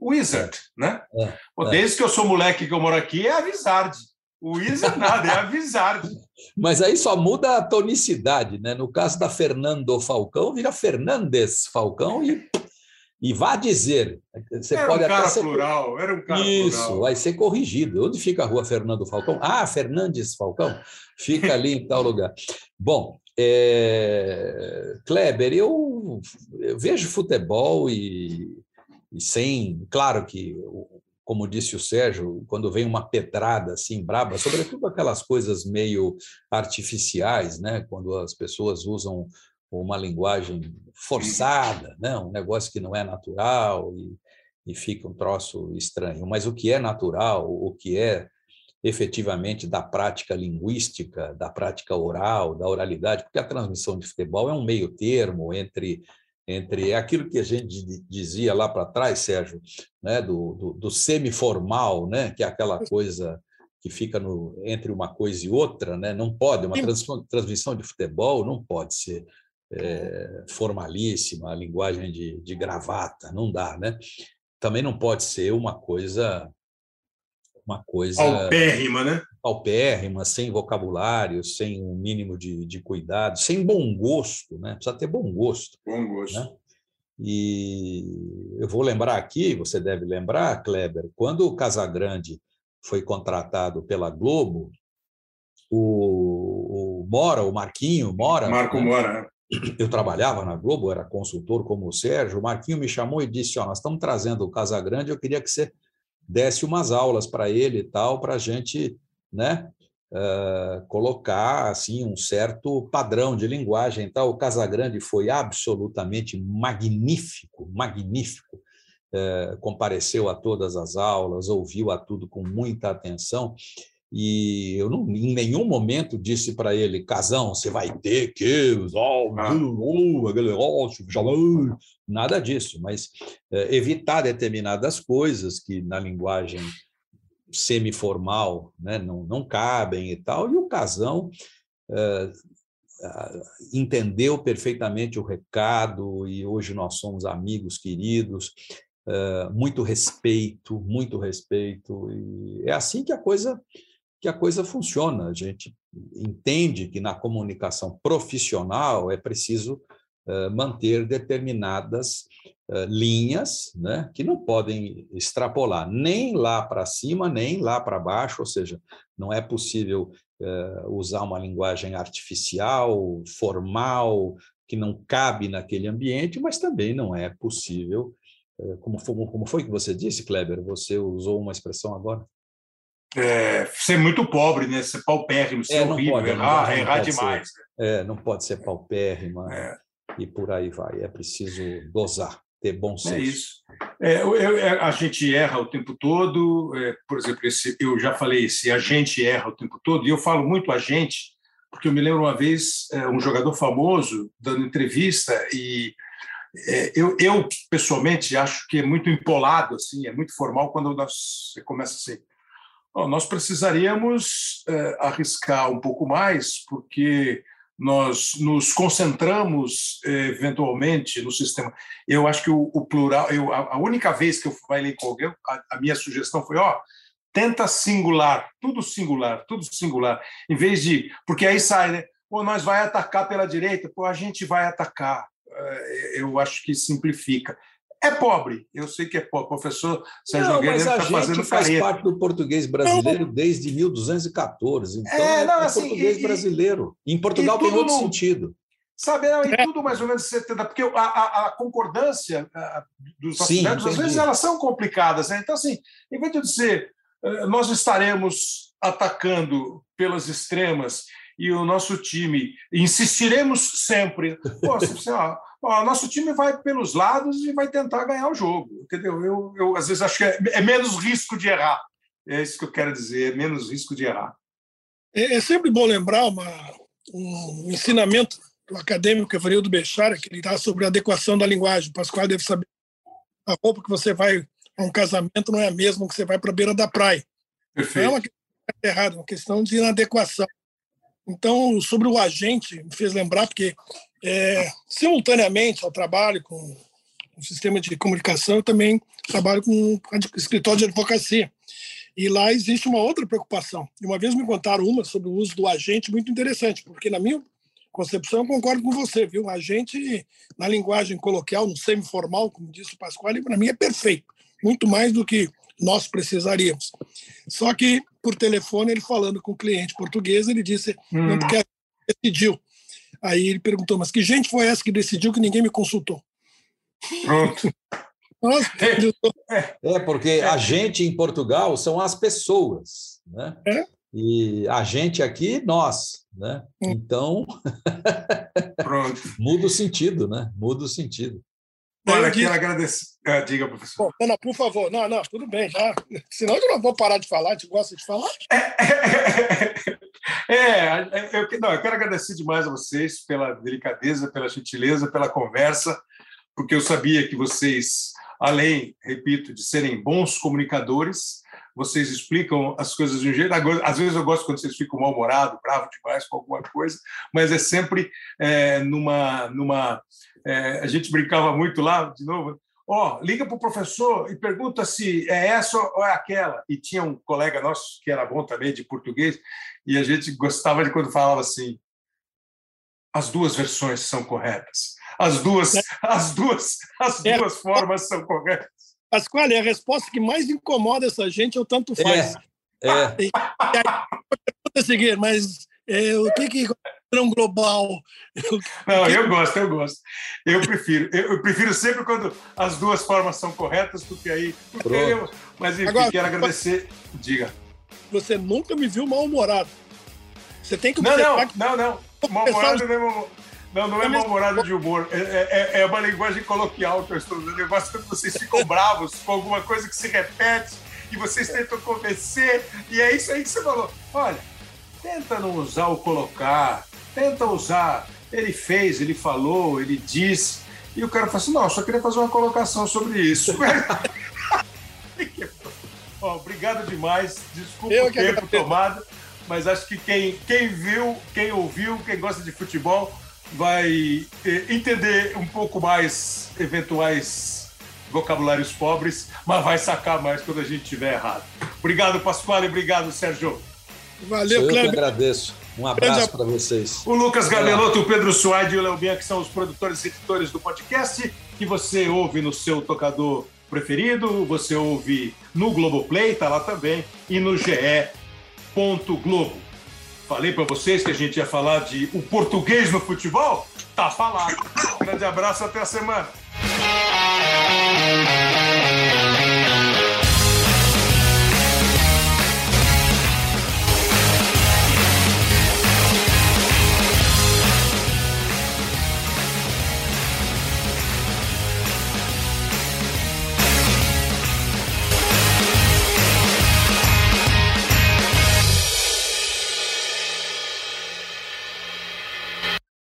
Wizard, né? É, é. Desde que eu sou moleque que eu moro aqui, é a Wizard. O Wizard nada, é a Wizard. Mas aí só muda a tonicidade, né? No caso da Fernando Falcão, vira Fernandes Falcão e E vá dizer. Você era pode um cara ser... plural, era um cara Isso, plural. vai ser corrigido. Onde fica a rua Fernando Falcão? Ah, Fernandes Falcão. Fica ali em tal lugar. Bom, é... Kleber, eu, eu vejo futebol e, e sem. Claro que como disse o Sérgio, quando vem uma pedrada assim braba, sobretudo aquelas coisas meio artificiais, né? quando as pessoas usam uma linguagem forçada, né? um negócio que não é natural e, e fica um troço estranho. Mas o que é natural, o que é efetivamente da prática linguística, da prática oral, da oralidade, porque a transmissão de futebol é um meio termo entre entre aquilo que a gente dizia lá para trás, Sérgio, né, do, do, do semiformal, né, que é aquela coisa que fica no, entre uma coisa e outra, né, não pode, uma trans, transmissão de futebol não pode ser é, formalíssima, a linguagem de, de gravata, não dá, né? Também não pode ser uma coisa uma coisa paupérrima, né? Paupérrima, sem vocabulário, sem um mínimo de, de cuidado, sem bom gosto, né? Precisa ter bom gosto. Bom gosto. Né? E eu vou lembrar aqui, você deve lembrar, Kleber, quando o Casagrande foi contratado pela Globo, o, o Mora, o Marquinho Mora. Marco né? Mora. Eu trabalhava na Globo, era consultor como o Sérgio. O Marquinho me chamou e disse: Ó, nós estamos trazendo o Casagrande, eu queria que você desse umas aulas para ele e tal, para a gente né, uh, colocar assim um certo padrão de linguagem. Tal. O Casagrande foi absolutamente magnífico, magnífico. Uh, compareceu a todas as aulas, ouviu a tudo com muita atenção. E eu não, em nenhum momento disse para ele, Casão, você vai ter que ah. nada disso, mas é, evitar determinadas coisas que na linguagem semiformal né, não, não cabem e tal. E o Casão é, entendeu perfeitamente o recado e hoje nós somos amigos queridos. É, muito respeito, muito respeito. E é assim que a coisa que a coisa funciona. A gente entende que na comunicação profissional é preciso uh, manter determinadas uh, linhas né, que não podem extrapolar nem lá para cima, nem lá para baixo, ou seja, não é possível uh, usar uma linguagem artificial, formal, que não cabe naquele ambiente, mas também não é possível. Como foi que você disse, Kleber? Você usou uma expressão agora? É, ser muito pobre, né? Ser paupérrimo, ser é, horrível, pode, errar, não, errar demais. Ser, é, não pode ser paupérrimo é. e por aí vai. É preciso dosar, ter bom é senso. É isso. É, eu, eu, a gente erra o tempo todo. por exemplo, esse, eu já falei, se a gente erra o tempo todo, e eu falo muito a gente, porque eu me lembro uma vez um jogador famoso dando entrevista e eu, eu, pessoalmente acho que é muito empolado assim é muito formal quando nós, você começa assim Bom, nós precisaríamos é, arriscar um pouco mais, porque nós nos concentramos eventualmente no sistema. Eu acho que o, o plural, eu, a, única vez que eu falei com alguém, a, a minha sugestão foi: ó, tenta singular, tudo singular, tudo singular, em vez de. Porque aí sai, né? Pô, nós vai atacar pela direita, pô, a gente vai atacar. É, eu acho que simplifica. É pobre, eu sei que é pobre. O professor Sérgio não, Nogueira está fazendo faz careta. parte do português brasileiro não. desde 1214. Então, é, não, é assim, português e, brasileiro. Em Portugal tem outro no, sentido. Sabe, não, e é. tudo mais ou menos 70, porque a, a, a concordância dos aspectos, às vezes, elas são complicadas. Né? Então, assim, em vez de dizer eh, nós estaremos atacando pelas extremas e o nosso time insistiremos sempre. Pô, assim, ó, ó, nosso time vai pelos lados e vai tentar ganhar o jogo, entendeu? Eu, eu às vezes acho que é, é, menos risco de errar. É isso que eu quero dizer, é menos risco de errar. É, é sempre bom lembrar uma, um ensinamento do acadêmico Evanildo Bechara, que ele dá sobre a adequação da linguagem. O Pascoal deve saber a roupa que você vai para um casamento não é a mesma que você vai para a beira da praia. Perfeito. Não é uma questão errada, é uma questão de inadequação. Então, sobre o agente, me fez lembrar, porque é, simultaneamente ao trabalho com o sistema de comunicação, eu também trabalho com escritório de advocacia. E lá existe uma outra preocupação. E uma vez me contaram uma sobre o uso do agente muito interessante, porque, na minha concepção, eu concordo com você, viu? A gente, na linguagem coloquial, no semi-formal, como disse o Pasquale, para mim é perfeito. Muito mais do que nós precisaríamos. Só que, por telefone, ele falando com o cliente português, ele disse, hum. não porque decidiu. Aí ele perguntou, mas que gente foi essa que decidiu que ninguém me consultou? Pronto. Nossa, é, é, porque a gente em Portugal são as pessoas, né? É? E a gente aqui, nós, né? Hum. Então, muda o sentido, né? Muda o sentido. Olha, quero agradecer. Ah, diga, professor. Bom, não, por favor. Não, não, tudo bem, já. Senão eu não vou parar de falar, a gente gosta de falar. É, é, eu, não, eu quero agradecer demais a vocês pela delicadeza, pela gentileza, pela conversa, porque eu sabia que vocês, além, repito, de serem bons comunicadores, vocês explicam as coisas de um jeito. Às vezes eu gosto quando vocês ficam mal-humorados, bravo demais com alguma coisa, mas é sempre é, numa. numa é, a gente brincava muito lá, de novo. Ó, oh, liga para o professor e pergunta se é essa ou é aquela. E tinha um colega nosso que era bom também de português, e a gente gostava de quando falava assim: as duas versões são corretas. As duas, é. as duas, as é. duas formas são corretas. Pascoal, é a resposta que mais incomoda essa gente é o tanto faz. É. é. E, e aí, seguir, mas é, o que que um global? Não, eu gosto, eu gosto. Eu prefiro. Eu, prefiro sempre quando as duas formas são corretas, porque aí. Porque eu, mas enfim, Agora, quero agradecer. Diga. Você nunca me viu mal-humorado. Você tem que Não, não, não, não. Mal-humorado não é não, não é mal-humorado de humor. É, é, é, uma linguagem coloquial que eu estou usando. Eu gosto quando vocês ficam bravos com alguma coisa que se repete e vocês tentam convencer. E é isso aí que você falou. Olha, tenta não usar o colocar, tenta usar. Ele fez, ele falou, ele disse. E o cara fala assim: não, eu só queria fazer uma colocação sobre isso. obrigado demais. Desculpa eu o tempo tomado, mas acho que quem, quem viu, quem ouviu, quem gosta de futebol vai eh, entender um pouco mais eventuais vocabulários pobres, mas vai sacar mais quando a gente tiver errado. Obrigado, Pasquale. Obrigado, Sérgio. Valeu, Sou eu que agradeço. Um abraço para vocês. O Lucas Gameloto, o Pedro Suárez e o Léo Bianchi são os produtores e editores do podcast que você ouve no seu tocador preferido, você ouve no Globoplay, tá lá também, e no ge.globo. Falei para vocês que a gente ia falar de o português no futebol? Tá falado. Um grande abraço, até a semana.